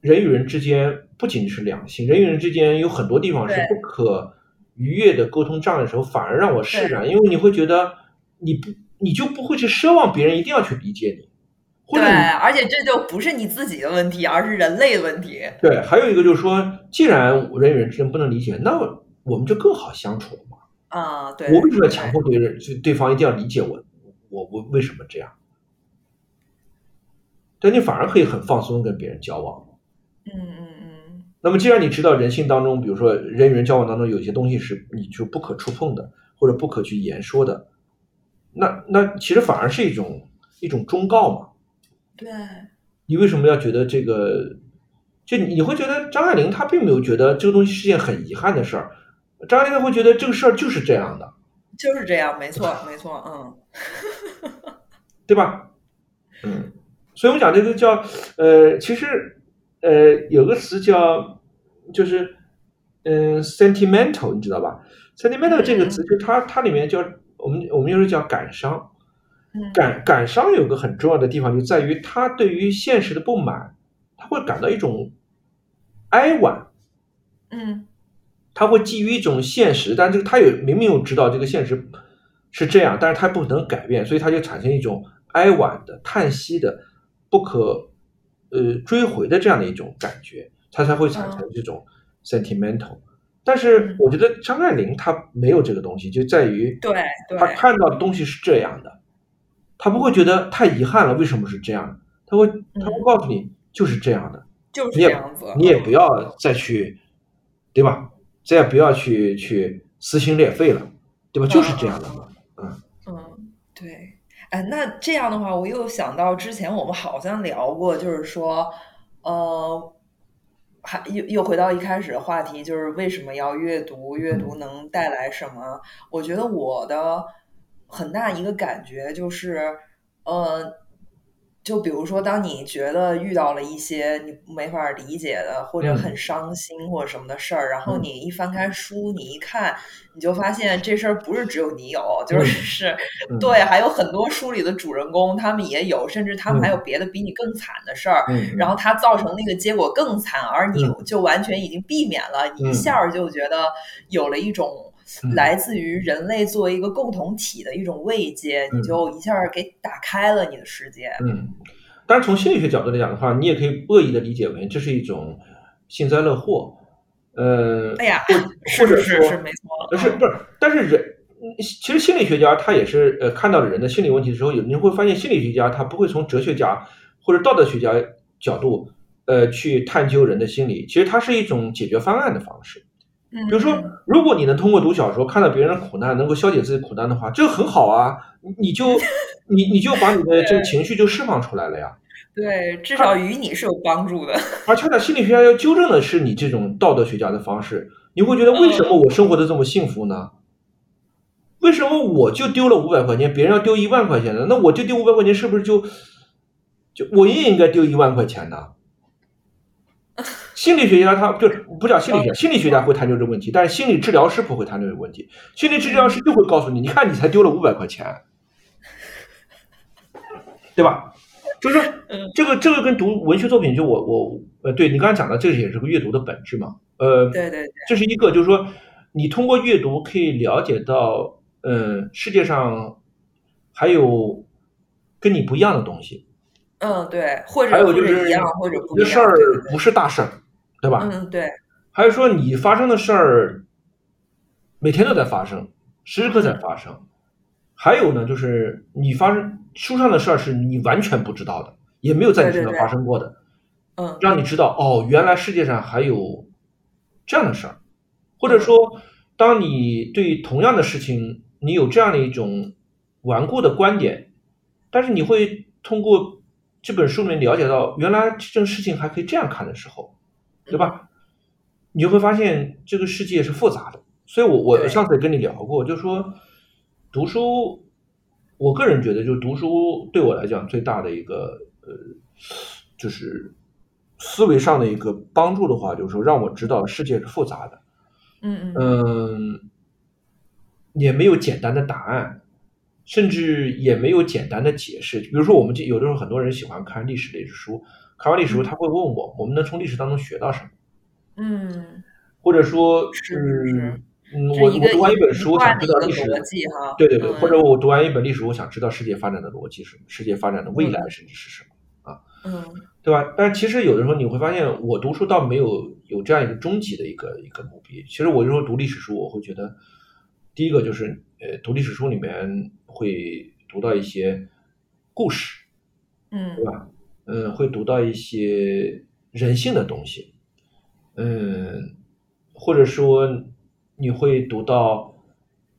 人与人之间不仅是两性，人与人之间有很多地方是不可逾越的沟通障碍的时候，反而让我释然。因为你会觉得你不你就不会去奢望别人一定要去理解你，对，而且这就不是你自己的问题，而是人类的问题。对，还有一个就是说，既然人与人之间不能理解，那我们就更好相处了嘛。啊，对，我为什么要强迫别人对方一定要理解我？我我为什么这样？但你反而可以很放松跟别人交往，嗯嗯嗯。那么既然你知道人性当中，比如说人与人交往当中有些东西是你就不可触碰的，或者不可去言说的，那那其实反而是一种一种忠告嘛。对。你为什么要觉得这个？就你会觉得张爱玲她并没有觉得这个东西是件很遗憾的事儿，张爱玲她会觉得这个事儿就是这样的，就是这样，没错没错，嗯，对吧？嗯。所以我讲这个叫，呃，其实，呃，有个词叫，就是，嗯，sentimental，你知道吧？sentimental 这个词，就它它里面叫我们我们有时候叫感伤，感感伤有个很重要的地方就在于他对于现实的不满，他会感到一种哀婉，嗯，他会基于一种现实，但这个他有明明有知道这个现实是这样，但是他不能改变，所以他就产生一种哀婉的叹息的。不可，呃，追回的这样的一种感觉，他才会产生这种 sentimental。但是我觉得张爱玲她没有这个东西，就在于，对，她看到的东西是这样的，她不会觉得太遗憾了，为什么是这样？她会，她会告诉你就是这样的，就是这样子，你也不要再去，对吧？再也不要去去撕心裂肺了，对吧？就是这样的嘛，嗯嗯，对。哎，那这样的话，我又想到之前我们好像聊过，就是说，呃，还又又回到一开始的话题，就是为什么要阅读？阅读能带来什么？我觉得我的很大一个感觉就是，呃。就比如说，当你觉得遇到了一些你没法理解的，或者很伤心或者什么的事儿，然后你一翻开书，你一看，你就发现这事儿不是只有你有，就是对，还有很多书里的主人公他们也有，甚至他们还有别的比你更惨的事儿，然后他造成那个结果更惨，而你就完全已经避免了，一下就觉得有了一种。来自于人类作为一个共同体的一种慰藉，你就一下给打开了你的世界。嗯，但是从心理学角度来讲的话，你也可以恶意的理解为这是一种幸灾乐祸。呃，哎呀，或者是是没错，是不是？但是人其实心理学家他也是呃看到了人的心理问题的时候，有你会发现心理学家他不会从哲学家或者道德学家角度呃去探究人的心理，其实它是一种解决方案的方式。比如说，如果你能通过读小说看到别人的苦难，能够消解自己苦难的话，这个很好啊！你就 你你就把你的这个情绪就释放出来了呀。对，至少与你是有帮助的。而恰恰心理学家要纠正的是你这种道德学家的方式。你会觉得为什么我生活的这么幸福呢？为什么我就丢了五百块钱，别人要丢一万块钱呢？那我就丢五百块钱，是不是就就我也应该丢一万块钱呢？心理学家他就不叫心理学，心理学家会探究这个问题，但是心理治疗师不会探究这个问题。心理治疗师就会告诉你，你看你才丢了五百块钱，对吧？就是这个这个跟读文学作品，就我我呃，对你刚才讲的，这也是个阅读的本质嘛。呃，对对对，这是一个，就是说你通过阅读可以了解到，嗯，世界上还有跟你不一样的东西。嗯，对，或者还有就是一样或者不一样，这事儿不是大事儿，对吧？嗯，对，还是说你发生的事儿，每天都在发生，时时刻在发生。还有呢，就是你发生书上的事儿是你完全不知道的，也没有在你身上发生过的，嗯，让你知道哦，原来世界上还有这样的事儿，或者说，当你对同样的事情，你有这样的一种顽固的观点，但是你会通过这本书里面了解到，原来这件事情还可以这样看的时候，对吧？你就会发现这个世界是复杂的。所以我我对上次也跟你聊过，就是说读书，我个人觉得，就是读书对我来讲最大的一个呃，就是思维上的一个帮助的话，就是说让我知道世界是复杂的。嗯嗯嗯，也没有简单的答案，甚至也没有简单的解释。比如说，我们这有的时候很多人喜欢看历史类的书，看完历史书嗯他会问我，我们能从历史当中学到什么？嗯，或者说，是嗯嗯，我我读完一本书，我想知道历史对对对，嗯或者我读完一本历史，我想知道世界发展的逻辑是什么，世界发展的未来嗯甚至是什么啊。嗯对吧？但其实有的时候你会发现，我读书倒没有有这样一个终极的一个一个目的。其实我有时候读历史书，我会觉得，第一个就是呃，读历史书里面会读到一些故事，嗯对吧？嗯，会读到一些人性的东西，嗯，或者说你会读到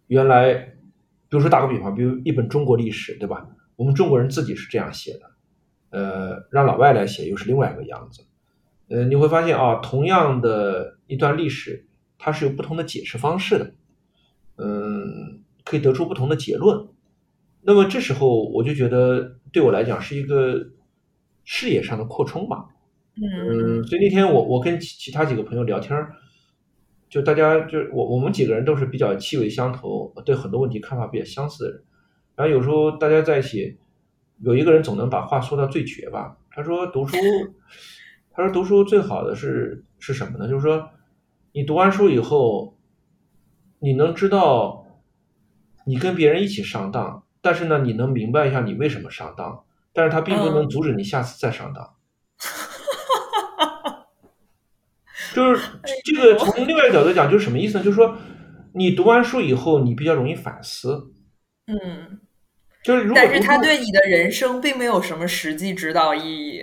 原来，比如说打个比方，比如一本中国历史，对吧？我们中国人自己是这样写的，呃，让老外来写又是另外一个样子，呃，你会发现啊，同样的一段历史，它是有不同的解释方式的，嗯，可以得出不同的结论。那么这时候我就觉得，对我来讲是一个视野上的扩充吧。嗯嗯，所以那天我我跟其其他几个朋友聊天儿，就大家就我我们几个人都是比较气味相投，对很多问题看法比较相似的人。然后有时候大家在一起，有一个人总能把话说到最绝吧。他说读书，他说读书最好的是是什么呢？就是说你读完书以后，你能知道你跟别人一起上当，但是呢，你能明白一下你为什么上当，但是它并不能嗯阻止你下次再上当。就是这个从另外一个角度讲，就是什么意思呢？就是说，你读完书以后，你比较容易反思。嗯，就是如果但是他对你的人生并没有什么实际指导意义。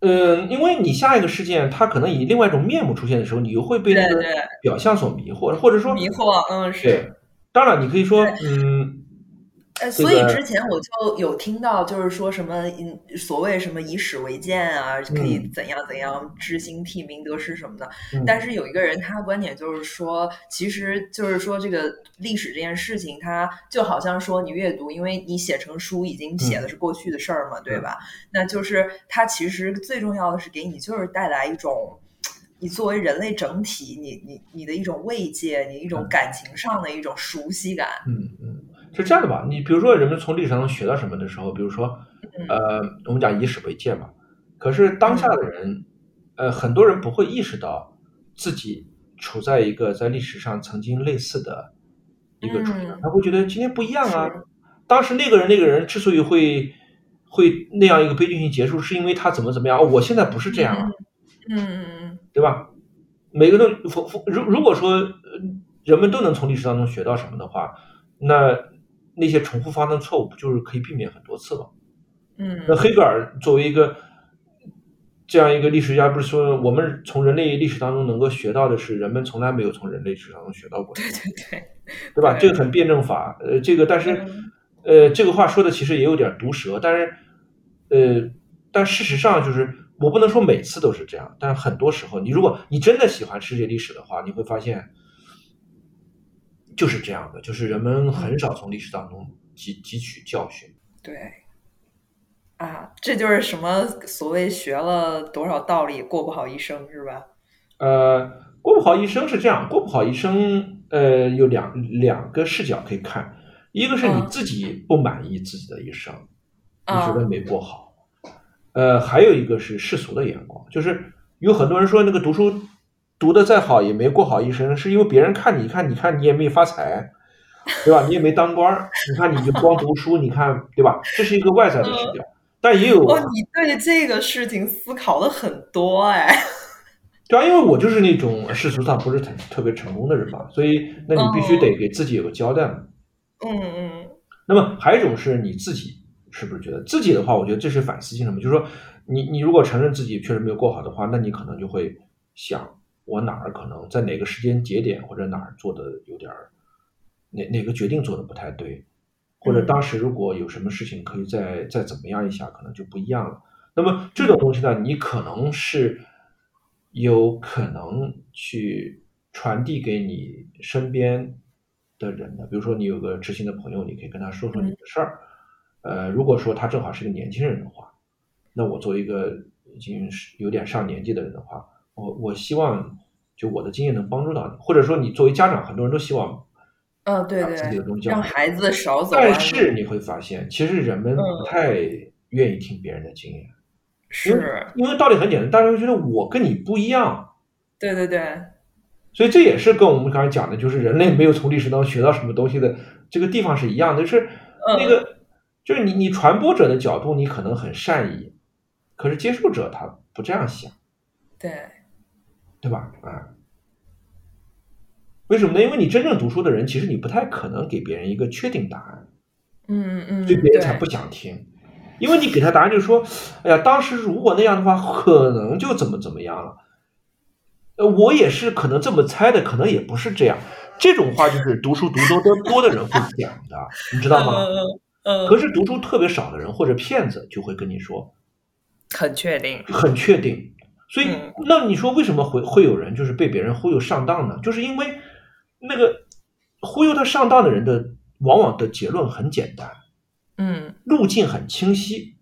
嗯，因为你下一个事件，它可能以另外一种面目出现的时候，你又会被那个表象所迷惑，或者说迷惑，嗯对是。。当然，你可以说，嗯，呃，所以之前我就有听到，就是说什么，嗯，所谓什么以史为鉴啊，可以嗯怎样怎样知兴替明得失什么的。嗯但是有一个人，他的观点就是说，其实就是说这个历史这件事情，它就好像说你阅读，因为你写成书已经写的是过去的事儿嘛，对吧？那就是它其实最重要的是给你就是带来一种。你作为人类整体，你你你的一种慰藉，你一种嗯感情上的一种熟悉感，嗯嗯，是这样的吧？你比如说，人们从历史当中学到什么的时候，比如说，嗯呃，我们讲以史为鉴嘛。可是当下的人，呃，很多人不会意识到自己处在一个在历史上曾经类似的一个处境，嗯他会觉得今天不一样啊。当时那个人那个人之所以会会那样一个悲剧性结束，是因为他怎么怎么样。哦，我现在不是这样了。嗯嗯嗯对吧？每个都如如果说呃人们都能从历史当中学到什么的话，那那些重复发生错误不就是可以避免很多次吗？嗯那黑格尔作为一个这样一个历史家，不是说我们从人类历史当中能够学到的是人们从来没有从人类历史当中学到过的，对对对，对吧？这个很辩证法，呃，这个但是嗯呃，这个话说的其实也有点毒舌，但是呃，但事实上就是我不能说每次都是这样，但是很多时候，你如果你真的喜欢世界历史的话，你会发现就是这样的，就是人们很少从历史当中汲汲取教训。对，啊，这就是什么所谓学了多少道理过不好一生是吧？呃，过不好一生是这样，过不好一生，呃，有两两个视角可以看，一个是你嗯。自己不满意自己的一生，你觉得啊没过好，呃，还有一个是世俗的眼光，就是有很多人说那个读书读的再好也没过好一生，是因为别人看你看，你看你也没发财，对吧？你也没当官儿，你看你就光读书，你看对吧？这是一个外在的视角，但也有哦，你对这个事情思考的很多哎。对啊，因为我就是那种世俗上不是特特别成功的人嘛，所以那你必须得给自己有个交代嘛。嗯嗯那么还有一种是你自己是不是觉得自己的话，我觉得这是反思性的嘛，就是说你你如果承认自己确实没有过好的话，那你可能就会想我哪儿可能在哪个时间节点或者哪儿做的有点儿哪哪个决定做的不太对，或者嗯当时如果有什么事情可以再再怎么样一下，可能就不一样了。那么这种东西呢，你可能是有可能去传递给你身边的人的，比如说你有个知心的朋友，你可以跟他说说你的事儿。呃，如果说他正好是个年轻人的话，那我作为一个已经是有点上年纪的人的话，我我希望就我的经验能帮助到你，或者说你作为家长，很多人都希望嗯，对把自己的东西让孩子少走。但是你会发现，其实人们不嗯太愿意听别人的经验，是，因为道理很简单，大家会觉得我跟你不一样，对对对，所以这也是跟我们刚才讲的，就是人类没有从历史当中学到什么东西的这个地方是一样的，就是嗯。那个，就是你你传播者的角度，你可能很善意，可是接受者他不这样想，对，对吧？啊，为什么呢？因为你真正读书的人，其实你不太可能给别人一个确定答案。嗯嗯，所以别人才不想听，因为你给他答案就是说，哎呀，当时如果那样的话，可能就怎么怎么样了。呃，我也是可能这么猜的，可能也不是这样。这种话就是读书读多多多的人会讲的，你知道吗？嗯嗯，可是读书特别少的人或者骗子就会跟你说很确定，很确定。所以嗯，那你说为什么会会有人就是被别人忽悠上当呢？就是因为那个忽悠他上当的人的，往往的结论很简单。嗯路径很清晰，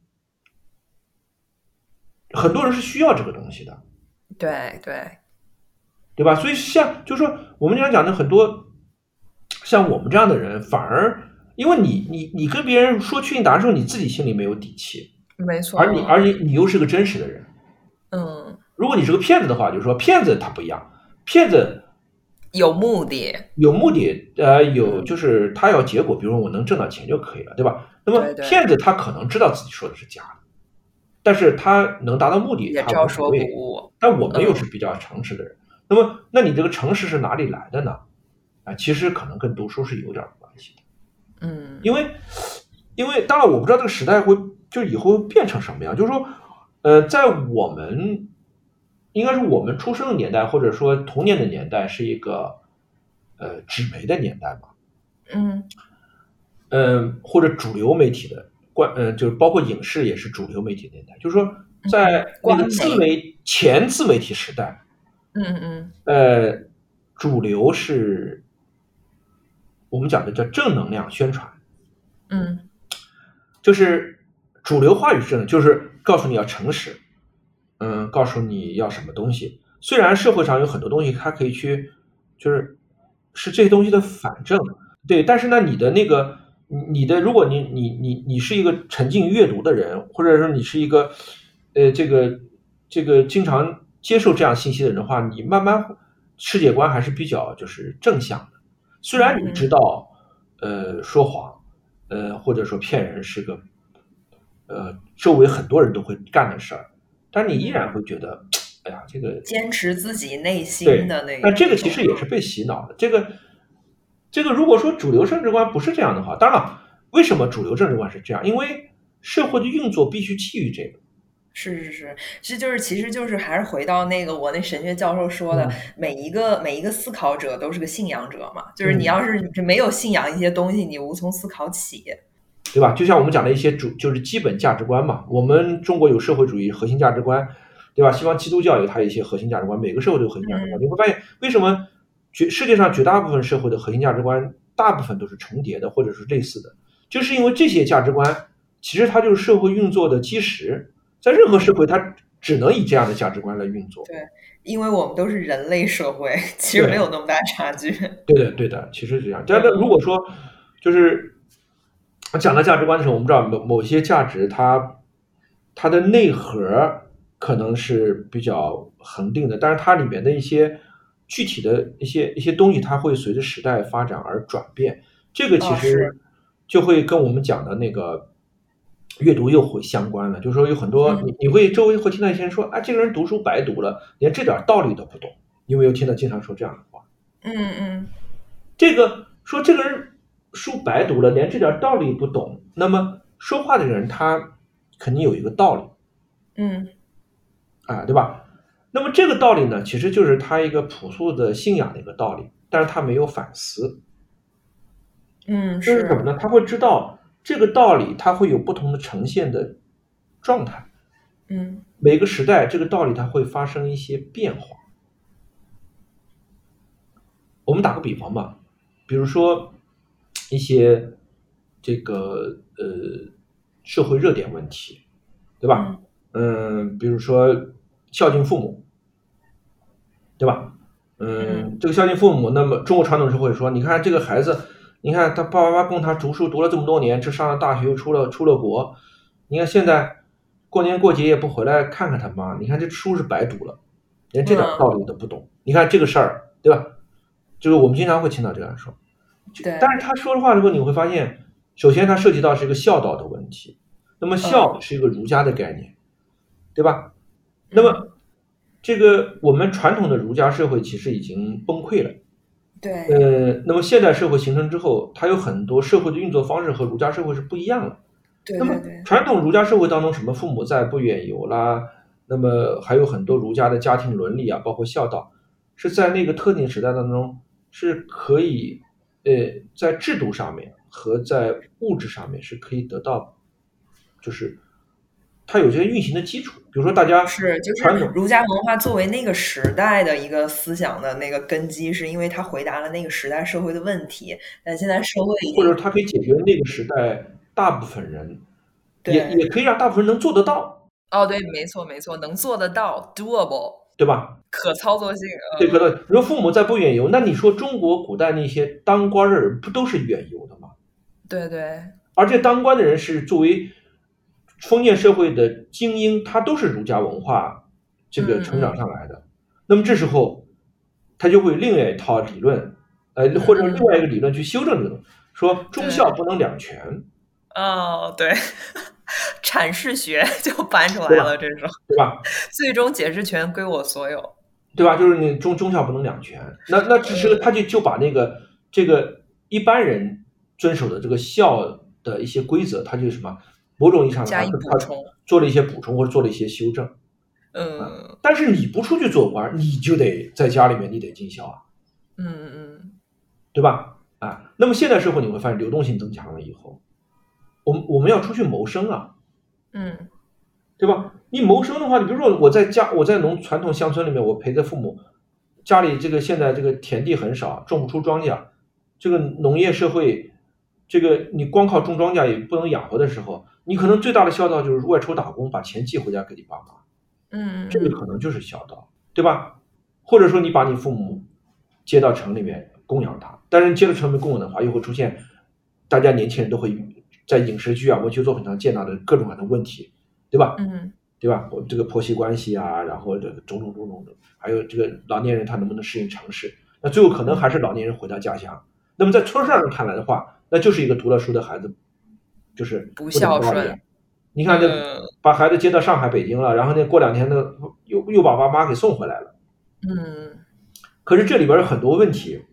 很多人是需要这个东西的，对对，对吧？所以像就是说，我们经常讲的很多，像我们这样的人，反而因为你你你跟别人说确定答案的时候，你自己心里没有底气，没错，而你而你你又是个真实的人。嗯如果你是个骗子的话，就是说骗子他不一样，骗子有目的，有目的，呃，有嗯。就是他要结果，比如说我能挣到钱就可以了，对吧？那么骗子他可能知道自己说的是假的，但是他能达到目的，他无所谓。误，但我们又嗯。是比较诚实的人，那么那你这个诚实是哪里来的呢？啊，其实可能跟读书是有点关系的，嗯。因为因为当然我不知道这个时代会就以后会变成什么样，就是说，呃，在我们应该是我们出生的年代，或者说童年的年代，是一个呃纸媒的年代吧，嗯。嗯，或者主流媒体的关，呃，就是包括影视也是主流媒体的年代，就是说在那个自媒前自媒体时代，嗯嗯。呃，主流是我们讲的叫正能量宣传，嗯。就是主流话语是，就是告诉你要诚实，嗯，告诉你要什么东西。虽然社会上有很多东西，它可以去，就是是这些东西的反证，对，但是呢，你的那个你你的，如果你你你你是一个沉浸阅读的人，或者说你是一个呃这个这个经常接受这样信息的人的话，你慢慢世界观还是比较就是正向的。虽然你知道，呃，说谎，呃，或者说骗人是个，呃，周围很多人都会干的事儿，但你依然会觉得，哎呀，这个坚持自己内心的那个，那这个其实也是被洗脑的。这个，这个如果说主流政治观不是这样的话，当然了，为什么主流政治观是这样？因为社会的运作必须基于这个。是是是，这就是其实就是还是回到那个我那神学教授说的，嗯每一个每一个思考者都是个信仰者嘛，就是嗯你要是没有信仰一些东西，你无从思考起。对吧？就像我们讲的一些主就是基本价值观嘛，我们中国有社会主义核心价值观，对吧？西方基督教有它一些核心价值观，每个社会都有核心价值观。嗯你会发现，为什么绝世界上绝大部分社会的核心价值观，大部分都是重叠的，或者是类似的，就是因为这些价值观其实它就是社会运作的基石。在任何社会，它只能以这样的价值观来运作。对，因为我们都是人类社会，其实没有那么大差距。对的，对的，其实是这样。但是如果说就是讲到价值观的时候，我们知道某某些价值它它的内核可能是比较恒定的，但是它里面的一些具体的一些一些东西，它会随着时代发展而转变。这个其实就会跟我们讲的那个阅读又会相关了。就是说有很多嗯你你会周围会听到一些人说啊，这个人读书白读了，连这点道理都不懂。你有没有听到经常说这样的话？嗯嗯这个说这个人书白读了，连这点道理不懂，那么说话的人他肯定有一个道理嗯啊，对吧？那么这个道理呢，其实就是他一个朴素的信仰的一个道理，但是他没有反思，嗯，这是什么呢？他会知道这个道理，它会有不同的呈现的状态，嗯每个时代这个道理它会发生一些变化。我们打个比方吧，比如说一些这个呃社会热点问题，对吧？嗯，比如说孝敬父母，对吧？嗯，这个孝敬父母，那么中国传统社会说，你看这个孩子，你看他爸爸妈妈供他读书读了这么多年，这上了大学又出了出了国，你看现在过年过节也不回来看看他妈，你看这书是白读了，连这点嗯道理都不懂。你看这个事儿，对吧？就是我们经常会听到这样说，对，但是他说的话之后，你会发现，首先它涉及到是一个孝道的问题，那么孝是一个儒家的概念，对吧？那么这个我们传统的儒家社会其实已经崩溃了。对呃，那么现代社会形成之后，它有很多社会的运作方式和儒家社会是不一样的。对那么传统儒家社会当中，什么父母在不远游啦，那么还有很多儒家的家庭伦理啊，包括孝道，是在那个特定时代当中是可以，呃，在制度上面和在物质上面是可以得到，就是它有这个运行的基础。比如说大家是就是儒家文化作为那个时代的一个思想的那个根基，是因为它回答了那个时代社会的问题。但现在社会或者它可以解决那个时代大部分人，也也可以让大部分人能做得到，哦，对，没错没错，能做得到，doable，对吧？可操作性。呃对，可能你说父母在不远游，那你说中国古代那些当官的人不都是远游的吗？对对而且当官的人是作为封建社会的精英，他都是儒家文化这个成长上来的。那么这时候，他就会另外一套理论，呃，或者另外一个理论去修正这个说忠孝不能两全，哦，对，阐释学 就搬出来了，这种对吧？最终解释权归我所有。对吧？就是你忠忠孝不能两全。那那只是他就就把那个这个一般人遵守的这个孝的一些规则，他就什么某种意义上加以他补充他做了一些补充或者做了一些修正。嗯但是你不出去做官，你就得在家里面，你得尽孝啊，嗯嗯对吧？啊，那么现代社会你会发现流动性增强了以后，我们我们要出去谋生啊，嗯对吧？你谋生的话，你比如说我在家，我在农传统乡村里面，我陪着父母，家里这个现在这个田地很少，种不出庄稼，这个农业社会，这个你光靠种庄稼也不能养活的时候，你可能最大的孝道就是外出打工，把钱寄回家给你爸妈。嗯嗯，这个可能就是孝道，对吧？或者说你把你父母接到城里面供养他，但是接到城里面供养的话，又会出现大家年轻人都会在影视剧啊、文学作品上见到的各种各样的问题，对吧？嗯对吧？我这个婆媳关系啊，然后这个种种种种的，还有这个老年人他能不能适应城市？那最后可能还是老年人回到家乡。那么在村上人看来的话，那就是一个读了书的孩子，就是不懂孝顺。你看这嗯把孩子接到上海、北京了，然后呢，过两天呢，又又把爸妈给送回来了。嗯可是这里边有很多问题，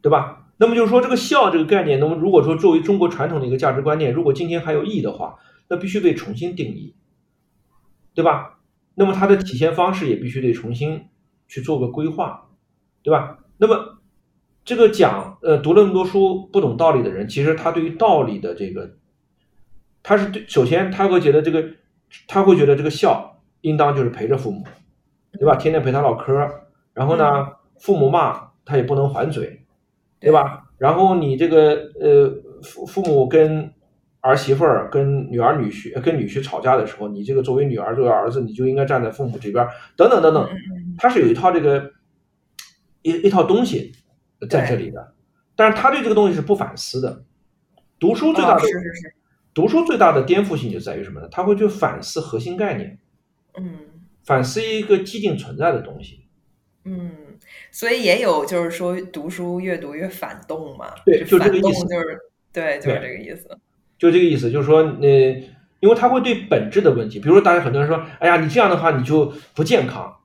对吧？那么就是说，这个孝这个概念，那么如果说作为中国传统的一个价值观念，如果今天还有意义的话，那必须得重新定义，对吧？那么它的体现方式也必须得重新去做个规划，对吧？那么这个讲呃读了那么多书不懂道理的人，其实他对于道理的这个，他是对首先他会觉得这个他会觉得这个孝应当就是陪着父母，对吧？天天陪他唠嗑，然后呢，父母骂他也不能还嘴，对吧？然后你这个呃父父母跟儿媳妇儿跟女儿女婿跟女婿吵架的时候，你这个作为女儿作为儿子，你就应该站在父母这边，等等等等，他是有一套这个一一套东西在这里的，但是他对这个东西是不反思的。读书最大的是是是，读书最大的颠覆性就在于什么呢？他会去反思核心概念，嗯反思一个既定存在的东西。嗯，所以也有就是说读书越读越反动嘛，对就这反个意思动就是对，就是这个意思。就这个意思，就是说，呃，因为他会对本质的问题，比如说，大家很多人说，哎呀，你这样的话你就不健康。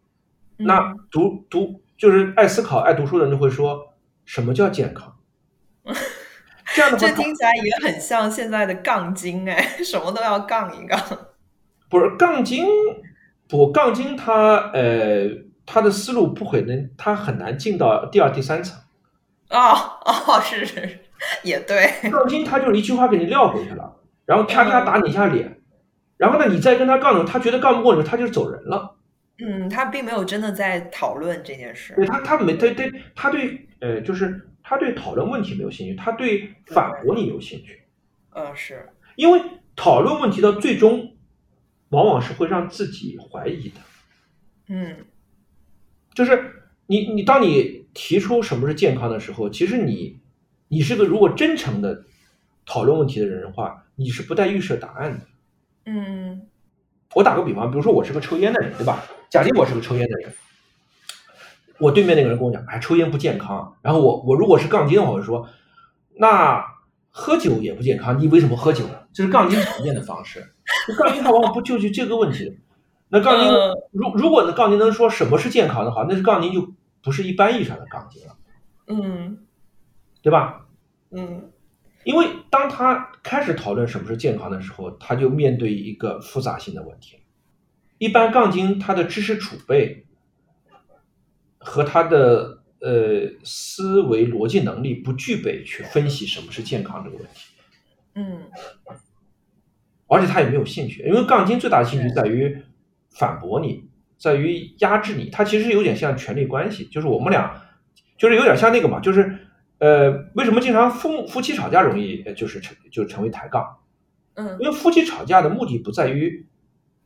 那嗯读读就是爱思考、爱读书的人就会说，什么叫健康？这样的话这，听起来也很像现在的杠精哎，什么都要杠一杠。不是杠精，不杠精他呃他的思路不会能，他很难进到第二、第三层。哦哦，是是是，也对。杠精他就是一句话给你撂回去了，然后啪啪打你一下脸，然后呢你再跟他杠的，他觉得杠不过你，他就走人了。嗯，他并没有真的在讨论这件事。对他，他没他对，他对呃，就是他对讨论问题没有兴趣，他对反驳你有兴趣，嗯，是，因为讨论问题到最终，往往是会让自己怀疑的。嗯就是你你当你提出什么是健康的时候，其实你你是个如果真诚的讨论问题的人的话，你是不带预设答案的。嗯我打个比方，比如说我是个抽烟的人，对吧？假定我是个抽烟的人，我对面那个人跟我讲，哎，抽烟不健康。然后我我如果是杠精的话，我就说，那喝酒也不健康，你为什么喝酒呢？这是杠精常见的方式。杠精他往往不就就这个问题。那杠精嗯如如果呢杠精能说什么是健康的话，那是杠精就不是一般意义上的杠精了，嗯对吧？嗯因为当他开始讨论什么是健康的时候，他就面对一个复杂性的问题。一般杠精他的知识储备和他的呃思维逻辑能力不具备去分析什么是健康这个问题，嗯而且他也没有兴趣，因为杠精最大的兴趣在于反驳你，在于压制你。他其实有点像权力关系，就是我们俩就是有点像那个嘛，就是呃为什么经常夫夫妻吵架容易呃就是成就成为抬杠？嗯，因为夫妻吵架的目的不在于，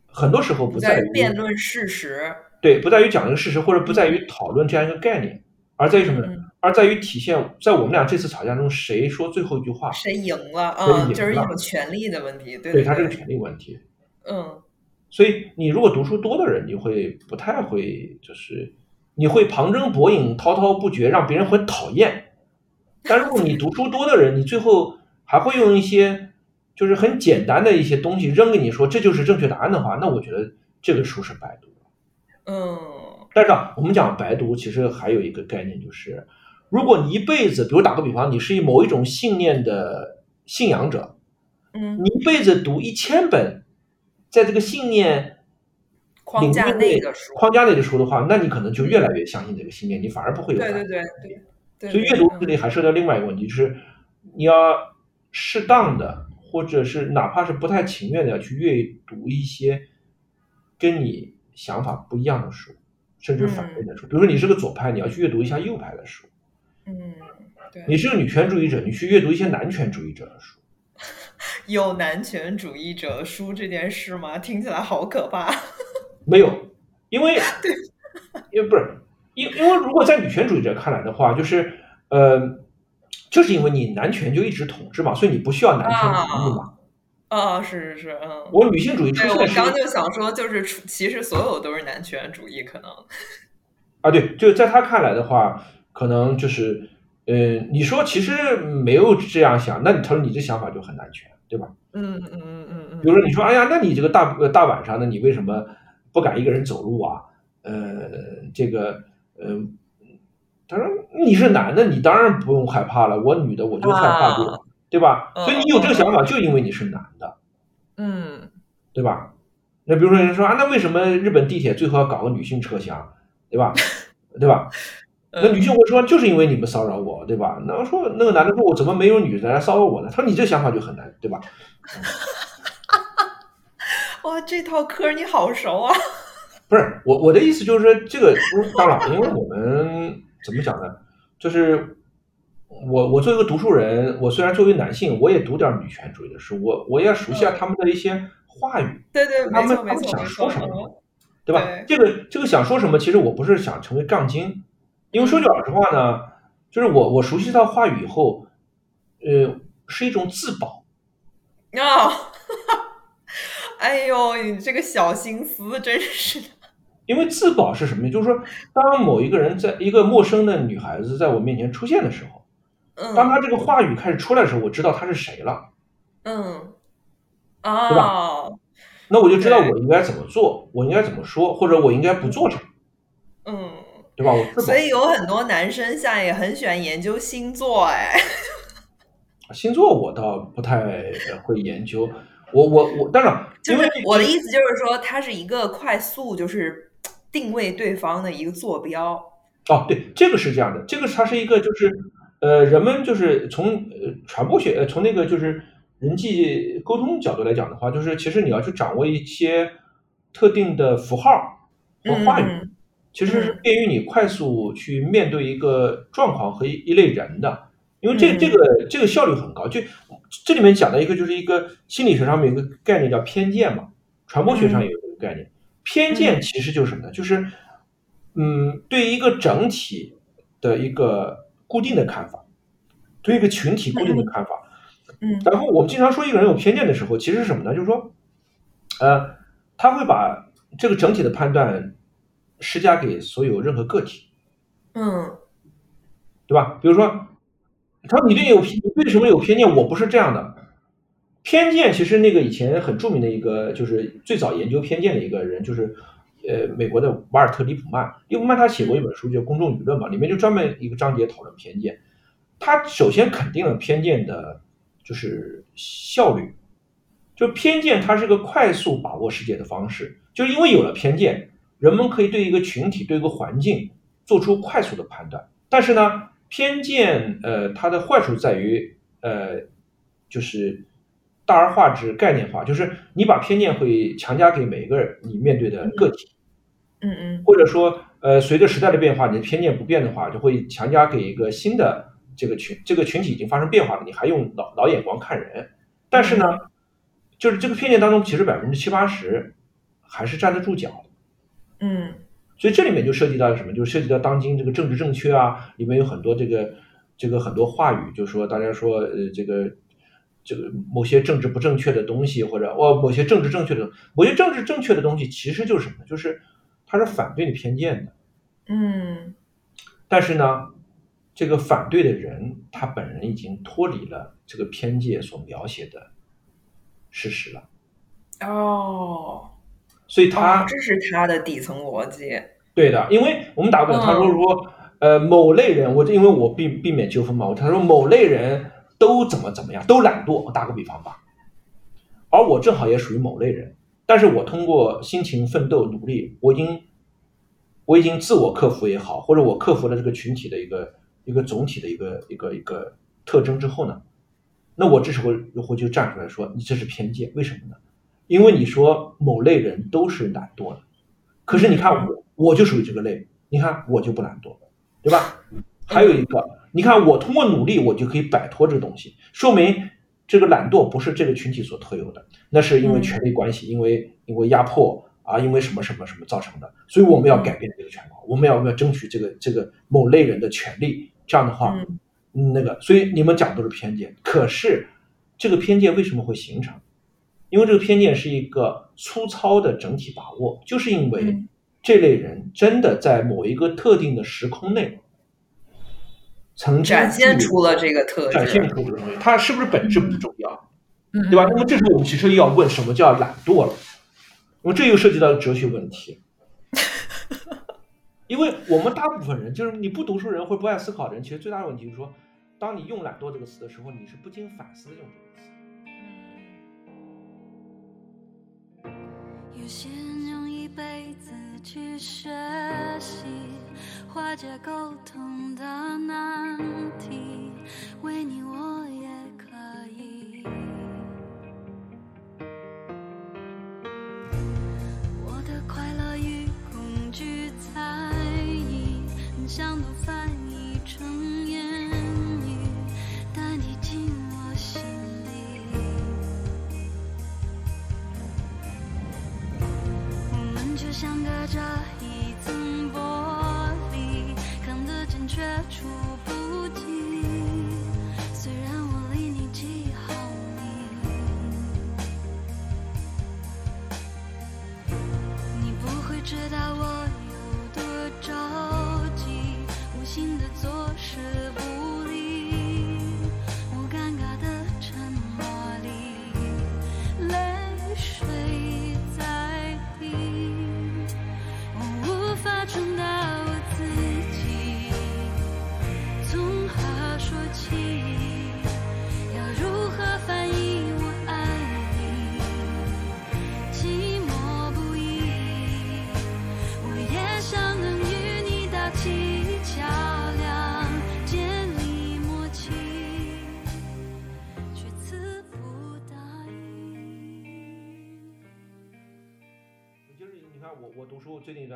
很多时候不不在于于辩论事实。对，不在于讲一个事实，或者不在于讨论这样一个概念，而在于什么呢？嗯而在于体现在我们俩这次吵架中谁说最后一句话，谁赢了？啊就是一种权利的问题。对对，对，它是个权利问题。嗯所以你如果读书多的人，你会不太会，就是你会旁征博引、滔滔不绝，让别人很讨厌。但如果你读书多的人，你最后还会用一些就是很简单的一些东西扔给你说这就是正确答案的话，那我觉得这个书是白读的。嗯但是啊，我们讲白读，其实还有一个概念，就是如果你一辈子，比如打个比方，你是某一种信念的信仰者，嗯，你一辈子读一千本，在这个信念框架内的书。框架内的书的话，那你可能就越来越相信这个信念，你反而不会有对对对对。所以阅读这里还涉及到另外一个问题，就是你要适当的，或者是哪怕是不太情愿的，要去阅读一些跟你想法不一样的书，甚至反对的书。比如说你是个左派，你要去阅读一下右派的书；嗯，对，你是个女权主义者，你去阅读一些男权主义者的书。有男权主义者输这件事吗？听起来好可怕。没有，因为对因为不是因因为如果在女权主义者看来的话，就是呃，就是因为你男权就一直统治嘛，所以你不需要男权主义嘛。啊，是是是，嗯。我女性主义出对，我刚就想说，就是其实所有都是男权主义，可能。啊，对，就在他看来的话，可能就是，呃，你说其实没有这样想，那你他说你这想法就很难全，对吧？嗯嗯嗯嗯嗯。比如说你说，哎呀，那你这个大呃大晚上的，你为什么不敢一个人走路啊？呃，这个，呃，他说你是男的，你当然不用害怕了，我女的我就害怕这个，啊对吧？嗯所以你有这个想法，就因为你是男的，嗯对吧？那比如说人说啊，那为什么日本地铁最后要搞个女性车厢，对吧？对吧？那女性会说，就是因为你们骚扰我，对吧？那说那个男的说，我怎么没有女的来骚扰我呢？他说你这想法就很难，对吧？哇，这套嗑你好熟啊！不是我我的意思就是说，这个当然，因为我们怎么讲呢？就是我我作为一个读书人，我虽然作为男性，我也读点女权主义的书，我我要熟悉下他们的一些话语，对对，他们没错没他们想说什么，嗯对吧？对这个这个想说什么，其实我不是想成为杠精，因为说句老实话呢，就是我我熟悉到话语以后，呃，是一种自保。啊，哎呦，你这个小心思真是的，因为自保是什么呢？就是说，当某一个人在一个陌生的女孩子在我面前出现的时候，嗯。当嗯她这个话语开始出来的时候，我知道她是谁了，嗯，对吧？哦，那我就知道我应该怎么做，我应该怎么说，或者我应该不做什么，嗯，对吧？我所。以有很多男生现在也很喜欢研究星座，哎，星座我倒不太呃会研究，我我我当然，就是我的意思就是说，它是一个快速就是定位对方的一个坐标，哦，对，这个是这样的，这个它是一个就是呃，人们就是从呃传播学呃从那个就是人际沟通角度来讲的话，就是其实你要去掌握一些特定的符号和话语，嗯其实是便于你快速去面对一个状况和一一类人的。因为这嗯这个这个效率很高，就这里面讲的一个就是一个心理学上面有一个概念叫偏见嘛，传播学上也有这个概念。偏见其实就是什么呢？就是嗯，对一个整体的一个固定的看法，对一个群体固定的看法。嗯然后我们经常说一个人有偏见的时候，其实是什么呢？就是说，呃，他会把这个整体的判断施加给所有任何个体。嗯对吧？比如说，他说你对有偏，你为什么有偏见？我不是这样的。偏见其实那个以前很著名的一个，就是最早研究偏见的一个人，就是呃美国的瓦尔特·里普曼。里普曼他写过一本书叫《公众舆论》嘛，里面就专门一个章节讨论偏见。他首先肯定了偏见的，就是效率，就偏见它是个快速把握世界的方式，就是因为有了偏见，人们可以对一个群体、对一个环境做出快速的判断。但是呢，偏见呃它的坏处在于呃就是大而化之、概念化，就是你把偏见会强加给每一个你面对的个体，嗯。嗯或者说呃随着时代的变化，你的偏见不变的话，就会强加给一个新的这个群，这个群体已经发生变化了，你还用老老眼光看人，但是呢，就是这个偏见当中，其实百分之七八十还是站得住脚的。嗯所以这里面就涉及到什么？就涉及到当今这个政治正确啊，里面有很多这个这个很多话语，就是说大家说呃这个这个某些政治不正确的东西，或者哦某些政治正确的某些政治正确的东西，其实就是什么？就是它是反对你偏见的。嗯但是呢，这个反对的人他本人已经脱离了这个偏见所描写的事实了，哦，所以他、哦这是他的底层逻辑，对的，因为我们打个比方，他说嗯说，呃，某类人，我因为我避避免纠纷嘛，他说某类人都怎么怎么样，都懒惰，我打个比方吧，而我正好也属于某类人，但是我通过辛勤奋斗努力，我已经我已经自我克服也好，或者我克服了这个群体的一个一个总体的一个一个一个特征之后呢，那我这时候我就站出来说，你这是偏见，为什么呢？因为你说某类人都是懒惰的，可是你看我，我就属于这个类，你看我就不懒惰，对吧？还有一个，你看我通过努力，我就可以摆脱这个东西，说明这个懒惰不是这个群体所特有的，那是因为嗯权力关系，因为因为压迫啊，因为什么什么什么造成的，所以我们要改变这个情况，我们要要争取这个这个某类人的权利，这样的话，那个，所以你们讲都是偏见，可是这个偏见为什么会形成？因为这个偏见是一个粗糙的整体把握，就是因为嗯这类人真的在某一个特定的时空内，曾经展现出了这个特展现质，出这个东西，它是不是本质不重要，嗯对吧？那么这时候我们其实要问什么叫懒惰了，那么这又涉及到哲学问题。因为我们大部分人，就是你不读书人或者不爱思考的人，其实最大的问题就是说，当你用“懒惰”这个词的时候，你是不经反思的用这个词。先用一辈子去学习化解沟通的难题，为你我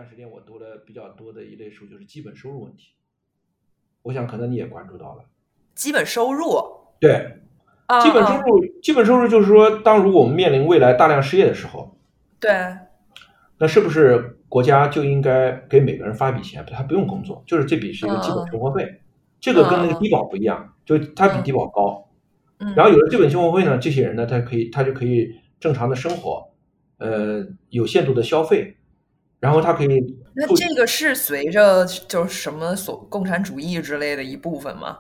段时间我读了比较多的一类书就是基本收入问题，我想可能你也关注到了。基本收入，对，啊基本收啊入基本收入就是说，当如果我们面临未来大量失业的时候，对，那是不是国家就应该给每个人发一笔钱，他不用工作，就是这笔是一个基本生活费，这个跟那个低保不一样，就它比低保高。嗯，然后有了基本生活费呢，这些人呢，他可以他就可以正常的生活，呃，有限度的消费，然后他可以那这个是随着就是什么所共产主义之类的一部分吗？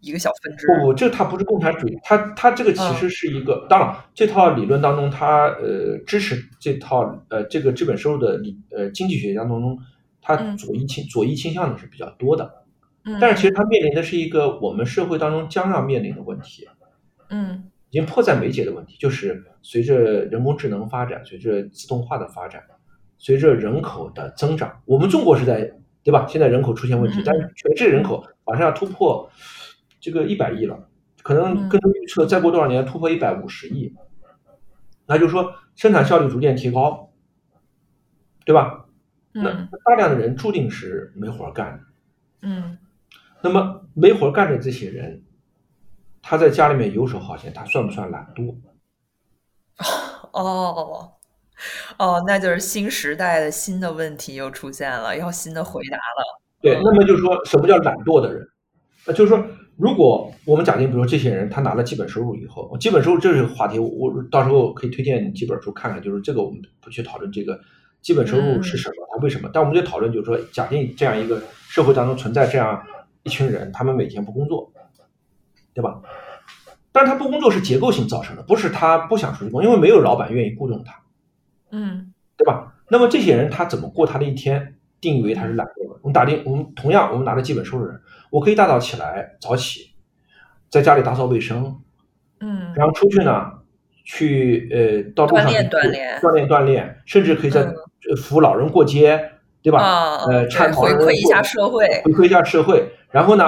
一个小分支？不不，这它不是共产主义，它它这个其实是一个，当然这套理论当中，它呃支持这套呃这个资本收入的理呃经济学家当中，它嗯左翼倾左翼倾向的是比较多的，嗯，但是其实它面临的是一个我们社会当中将要面临的问题，嗯已经迫在眉睫的问题，就是随着人工智能发展，随着自动化的发展，随着人口的增长，我们中国是在对吧？现在人口出现问题嗯，但是全世界人口马上要突破这个一百亿了，可能嗯根据预测，再过多少年突破一百五十亿，那就是说生产效率逐渐提高，对吧？那嗯大量的人注定是没活干的。嗯那么没活干的这些人，他在家里面游手好闲，他算不算懒惰？哦 哦，那就是新时代的新的问题又出现了，要新的回答了。对，嗯那么就是说什么叫懒惰的人？那就是说，如果我们假定，比如说这些人他拿了基本收入以后，基本收入这是个话题，我我到时候可以推荐你几本书看看，就是这个我们不去讨论这个基本收入是什么，它为什么，但我们就讨论就是说，假定这样一个社会当中存在这样一群人，他们每天不工作，对吧？但是他不工作是结构性造成的，不是他不想出去工作，因为没有老板愿意雇佣他。嗯对吧？那么这些人他怎么过他的一天？定义为他是懒惰的。我们打定，我们同样，我们拿着基本收入人，我可以大早起来早起，在家里打扫卫生，嗯然后出去呢，去呃到路上锻炼去锻炼锻炼锻炼，甚至可以在扶老人过街，对吧？啊，呃，回馈一下社会。回馈一下社会。然后呢，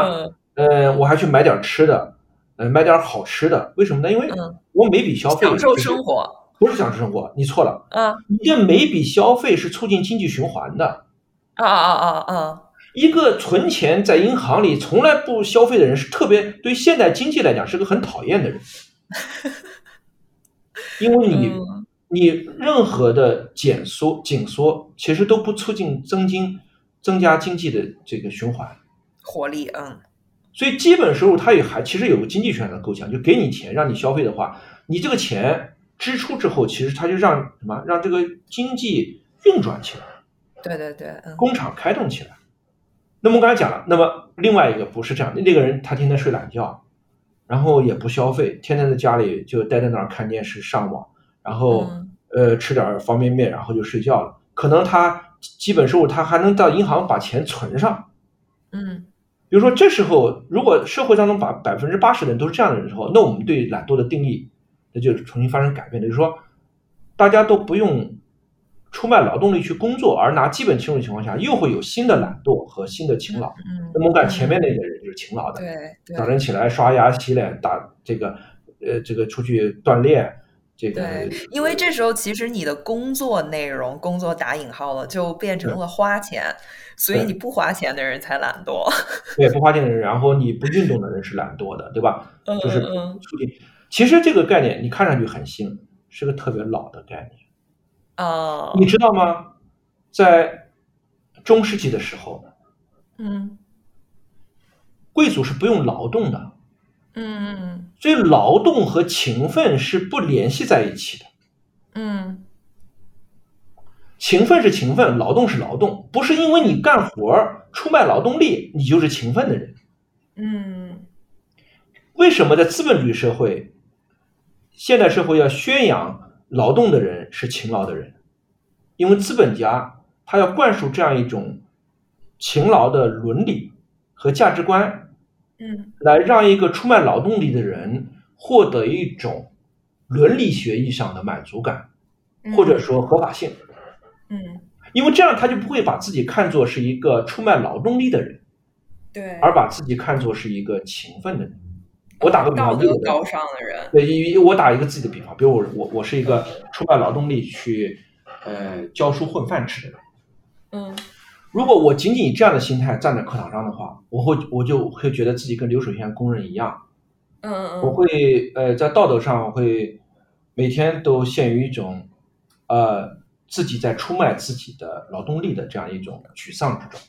嗯呃，我还去买点吃的，呃，买点好吃的。为什么呢？因为嗯我每笔消费享受生活不是享受生活，你错了。啊你这每笔消费是促进经济循环的。啊啊啊啊！一个存钱在银行里从来不消费的人，是特别对现代经济来讲是个很讨厌的人，因为你嗯你任何的减缩紧缩，其实都不促进增经增加经济的这个循环。活力，嗯所以基本收入它也还其实有个经济学上的构想，就给你钱让你消费的话，你这个钱支出之后，其实它就让什么让这个经济运转起来。对对对，嗯工厂开动起来。那么我刚才讲了，那么另外一个不是这样的，那个人他天天睡懒觉，然后也不消费，天天在家里就待在那儿看电视、上网，然后、嗯呃吃点方便面，然后就睡觉了。可能他基本收入他还能到银行把钱存上。嗯比如说这时候，如果社会当中把百分之八十的人都是这样的人之后，那我们对懒惰的定义那就重新发生改变了，就是说大家都不用出卖劳动力去工作，而拿基本收入的情况下，又会有新的懒惰和新的勤劳。嗯，那么我感觉前面那些人就是勤劳的，对对早晨起来刷牙洗脸，打这个呃这个出去锻炼，这个对，因为这时候其实你的工作内容，工作打引号了，就变成了花钱，所以你不花钱的人才懒惰。对不花钱的人，然后你不运动的人是懒惰的，对吧？嗯就是嗯嗯促进。其实这个概念你看上去很新，是个特别老的概念。哦，你知道吗？在中世纪的时候，嗯贵族是不用劳动的，嗯所以劳动和勤奋是不联系在一起的。嗯勤奋是勤奋，劳动是劳动，不是因为你干活儿出卖劳动力，你就是勤奋的人。嗯为什么在资本主义社会，现代社会要宣扬劳动的人是勤劳的人？因为资本家他要灌输这样一种勤劳的伦理和价值观，嗯来让一个出卖劳动力的人获得一种伦理学意义上的满足感，嗯，或者说合法性。嗯因为这样他就不会把自己看作是一个出卖劳动力的人，对，而把自己看作是一个勤奋的人。我打个比方，道德以我的高尚的人，对，因为我打一个自己的比方，比如我我我是一个出卖劳动力去呃教书混饭吃的人。嗯如果我仅仅以这样的心态站在课堂上的话，我会我就会觉得自己跟流水线工人一样，嗯嗯，我会呃在道德上会每天都陷于一种呃自己在出卖自己的劳动力的这样一种沮丧之中。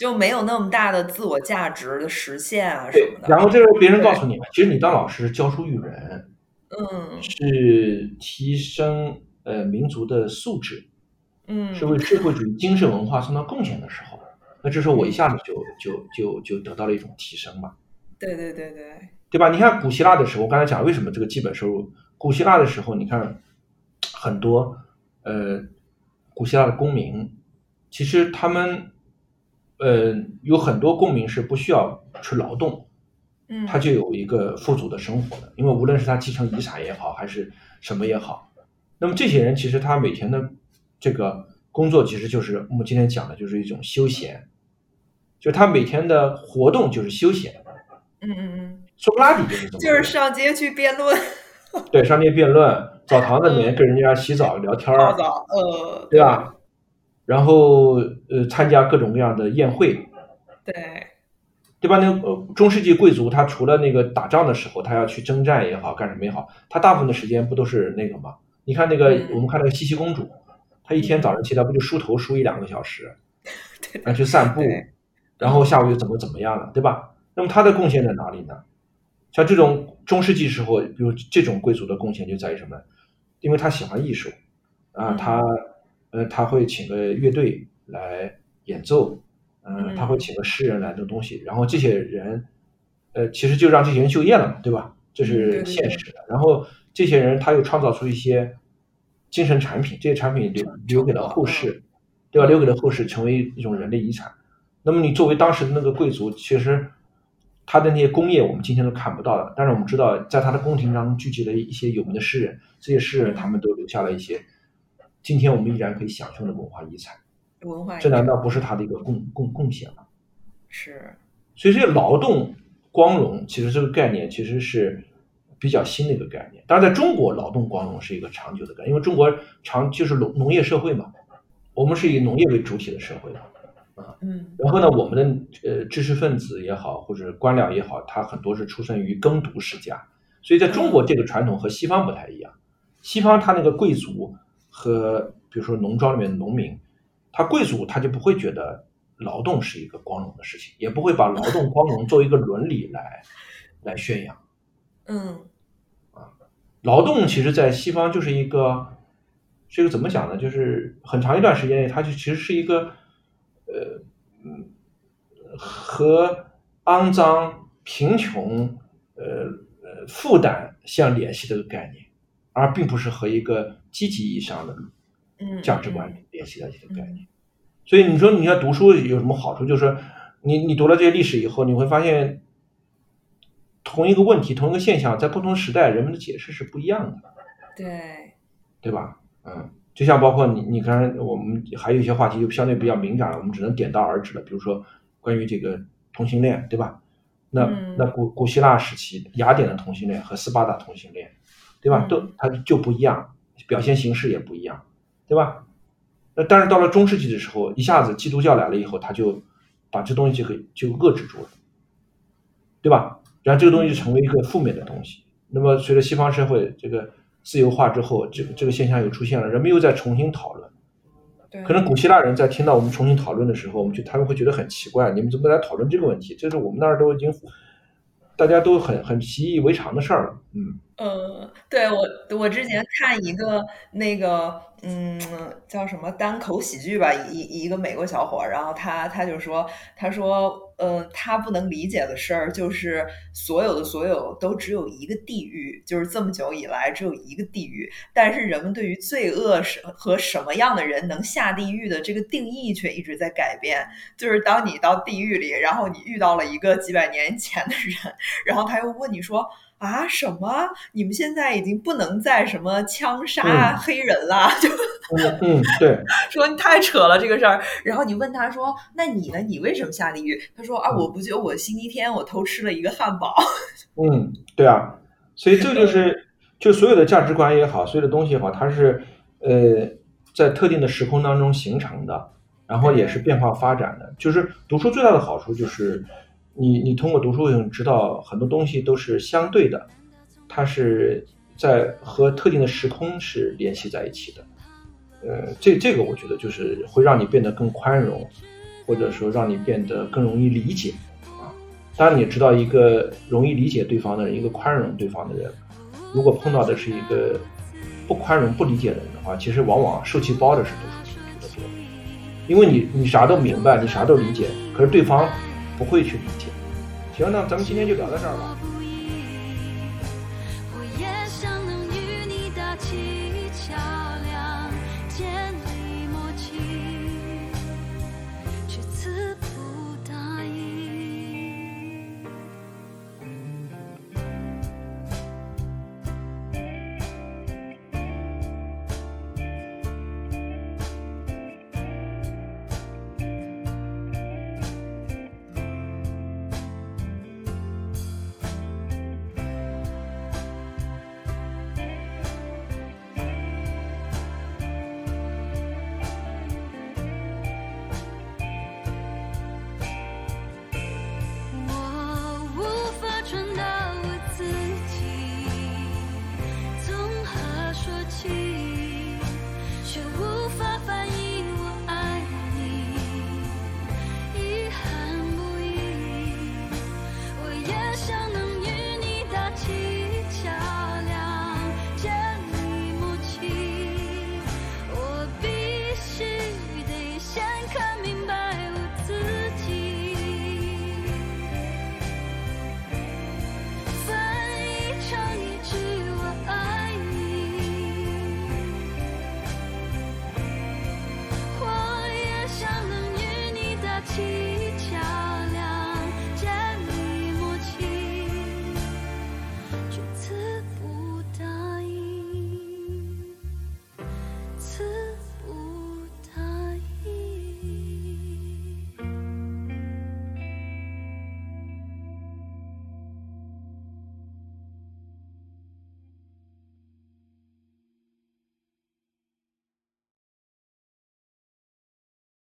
就没有那么大的自我价值的实现啊什么，的。然后这时候别人告诉你，其实你当老师教书育人嗯是提升呃民族的素质，嗯，是为社会主义精神文化创造贡献的时候，那这时候我一下子就就就就得到了一种提升嘛，对对对对，对吧？你看古希腊的时候，我刚才讲为什么这个基本收入，古希腊的时候，你看很多呃古希腊的公民，其实他们呃有很多公民是不需要去劳动，嗯，他就有一个富足的生活的，因为无论是他继承遗产也好，还是什么也好，那么这些人其实他每天的这个工作其实就是我们今天讲的就是一种休闲，就他每天的活动就是休闲。嗯嗯嗯，苏格拉底就是这么就是上街去辩论，对上街辩论，澡堂子里面跟人家洗澡聊天儿，泡澡，呃，对吧？然后呃参加各种各样的宴会，对，对吧？那个呃中世纪贵族他除了那个打仗的时候，他要去征战也好，干什么也好，他大部分的时间不都是那个吗？你看那个、嗯我们看那个茜茜公主，她一天早上起来不就梳头梳一两个小时，对然后去散步，然后下午又怎么怎么样了，对吧？那么她的贡献在哪里呢？像这种中世纪时候，比如这种贵族的贡献就在于什么？因为他喜欢艺术，啊，嗯他呃他会请个乐队来演奏，嗯、嗯他会请个诗人来弄东西，然后这些人，呃，其实就让这些人就业了嘛，对吧？这是现实的。然后这些人他又创造出一些精神产品，这些产品留留给了后世，对吧？留给了后世，成为一种人类遗产。那么你作为当时的那个贵族，其实他的那些工业我们今天都看不到的，但是我们知道，在他的宫廷当中聚集了一些有名的诗人，这些诗人他们都留下了一些今天我们依然可以享受的文化遗产。文化这难道不是他的一个贡贡贡献吗？是，所以这个劳动光荣，其实这个概念其实是比较新的一个概念。当然，在中国，劳动光荣是一个长久的概念，因为中国长就是农农业社会嘛，我们是以农业为主体的社会啊。嗯然后呢，我们的呃知识分子也好，或者官僚也好，他很多是出身于耕读世家，所以在中国这个传统和西方不太一样。西方他那个贵族和比如说农庄里面的农民，他贵族他就不会觉得劳动是一个光荣的事情，也不会把劳动光荣作为一个伦理来来宣扬。嗯啊劳动其实，在西方就是一个，这个怎么讲呢？就是很长一段时间内，它就其实是一个，呃，嗯，和肮脏、贫穷、呃呃负担相联系的一个概念，而并不是和一个积极意义上的嗯，价值观联系在一起的概念。所以你说你要读书有什么好处？就是说你你读了这些历史以后，你会发现，同一个问题、同一个现象，在不同时代人们的解释是不一样的，对，对吧？嗯，就像包括你，你刚才我们还有一些话题就相对比较敏感了，我们只能点到而止了。比如说关于这个同性恋，对吧？那、嗯那古古希腊时期雅典的同性恋和斯巴达同性恋，对吧？嗯都它就不一样，表现形式也不一样，对吧？那但是到了中世纪的时候，一下子基督教来了以后，他就把这东西就给就遏制住了，对吧？然后这个东西就成为一个负面的东西。那么随着西方社会这个自由化之后，这个这个现象又出现了，人们又在重新讨论，对，可能古希腊人在听到我们重新讨论的时候，我们就他们会觉得很奇怪，你们怎么来讨论这个问题？这是我们那儿都已经大家都很很习以为常的事儿了。嗯，呃，对我我之前看一个那个嗯叫什么单口喜剧吧，一一个美国小伙，然后他他就说他说呃他不能理解的事儿就是所有的所有都只有一个地狱，就是这么久以来只有一个地狱，但是人们对于罪恶是和什么样的人能下地狱的这个定义却一直在改变。就是当你到地狱里，然后你遇到了一个几百年前的人，然后他又问你说。啊，什么？你们现在已经不能再什么枪杀嗯黑人了？就嗯嗯，对，说你太扯了这个事儿。然后你问他说：“那你呢？你为什么下地狱？”他说：“啊，嗯我不就我星期天我偷吃了一个汉堡。嗯，对啊，所以这就是就所有的价值观也好，所有的东西也好，它是呃在特定的时空当中形成的，然后也是变化发展的。就是读书最大的好处就是你你通过读书你知道很多东西都是相对的，它是在和特定的时空是联系在一起的。呃，这这个我觉得就是会让你变得更宽容，或者说让你变得更容易理解啊。当然你知道一个容易理解对方的人，一个宽容对方的人，如果碰到的是一个不宽容、不理解的人的话，其实往往受气包的是读书读得多，因为你你啥都明白，你啥都理解，可是对方不会去理解。行，那咱们今天就聊到这儿吧。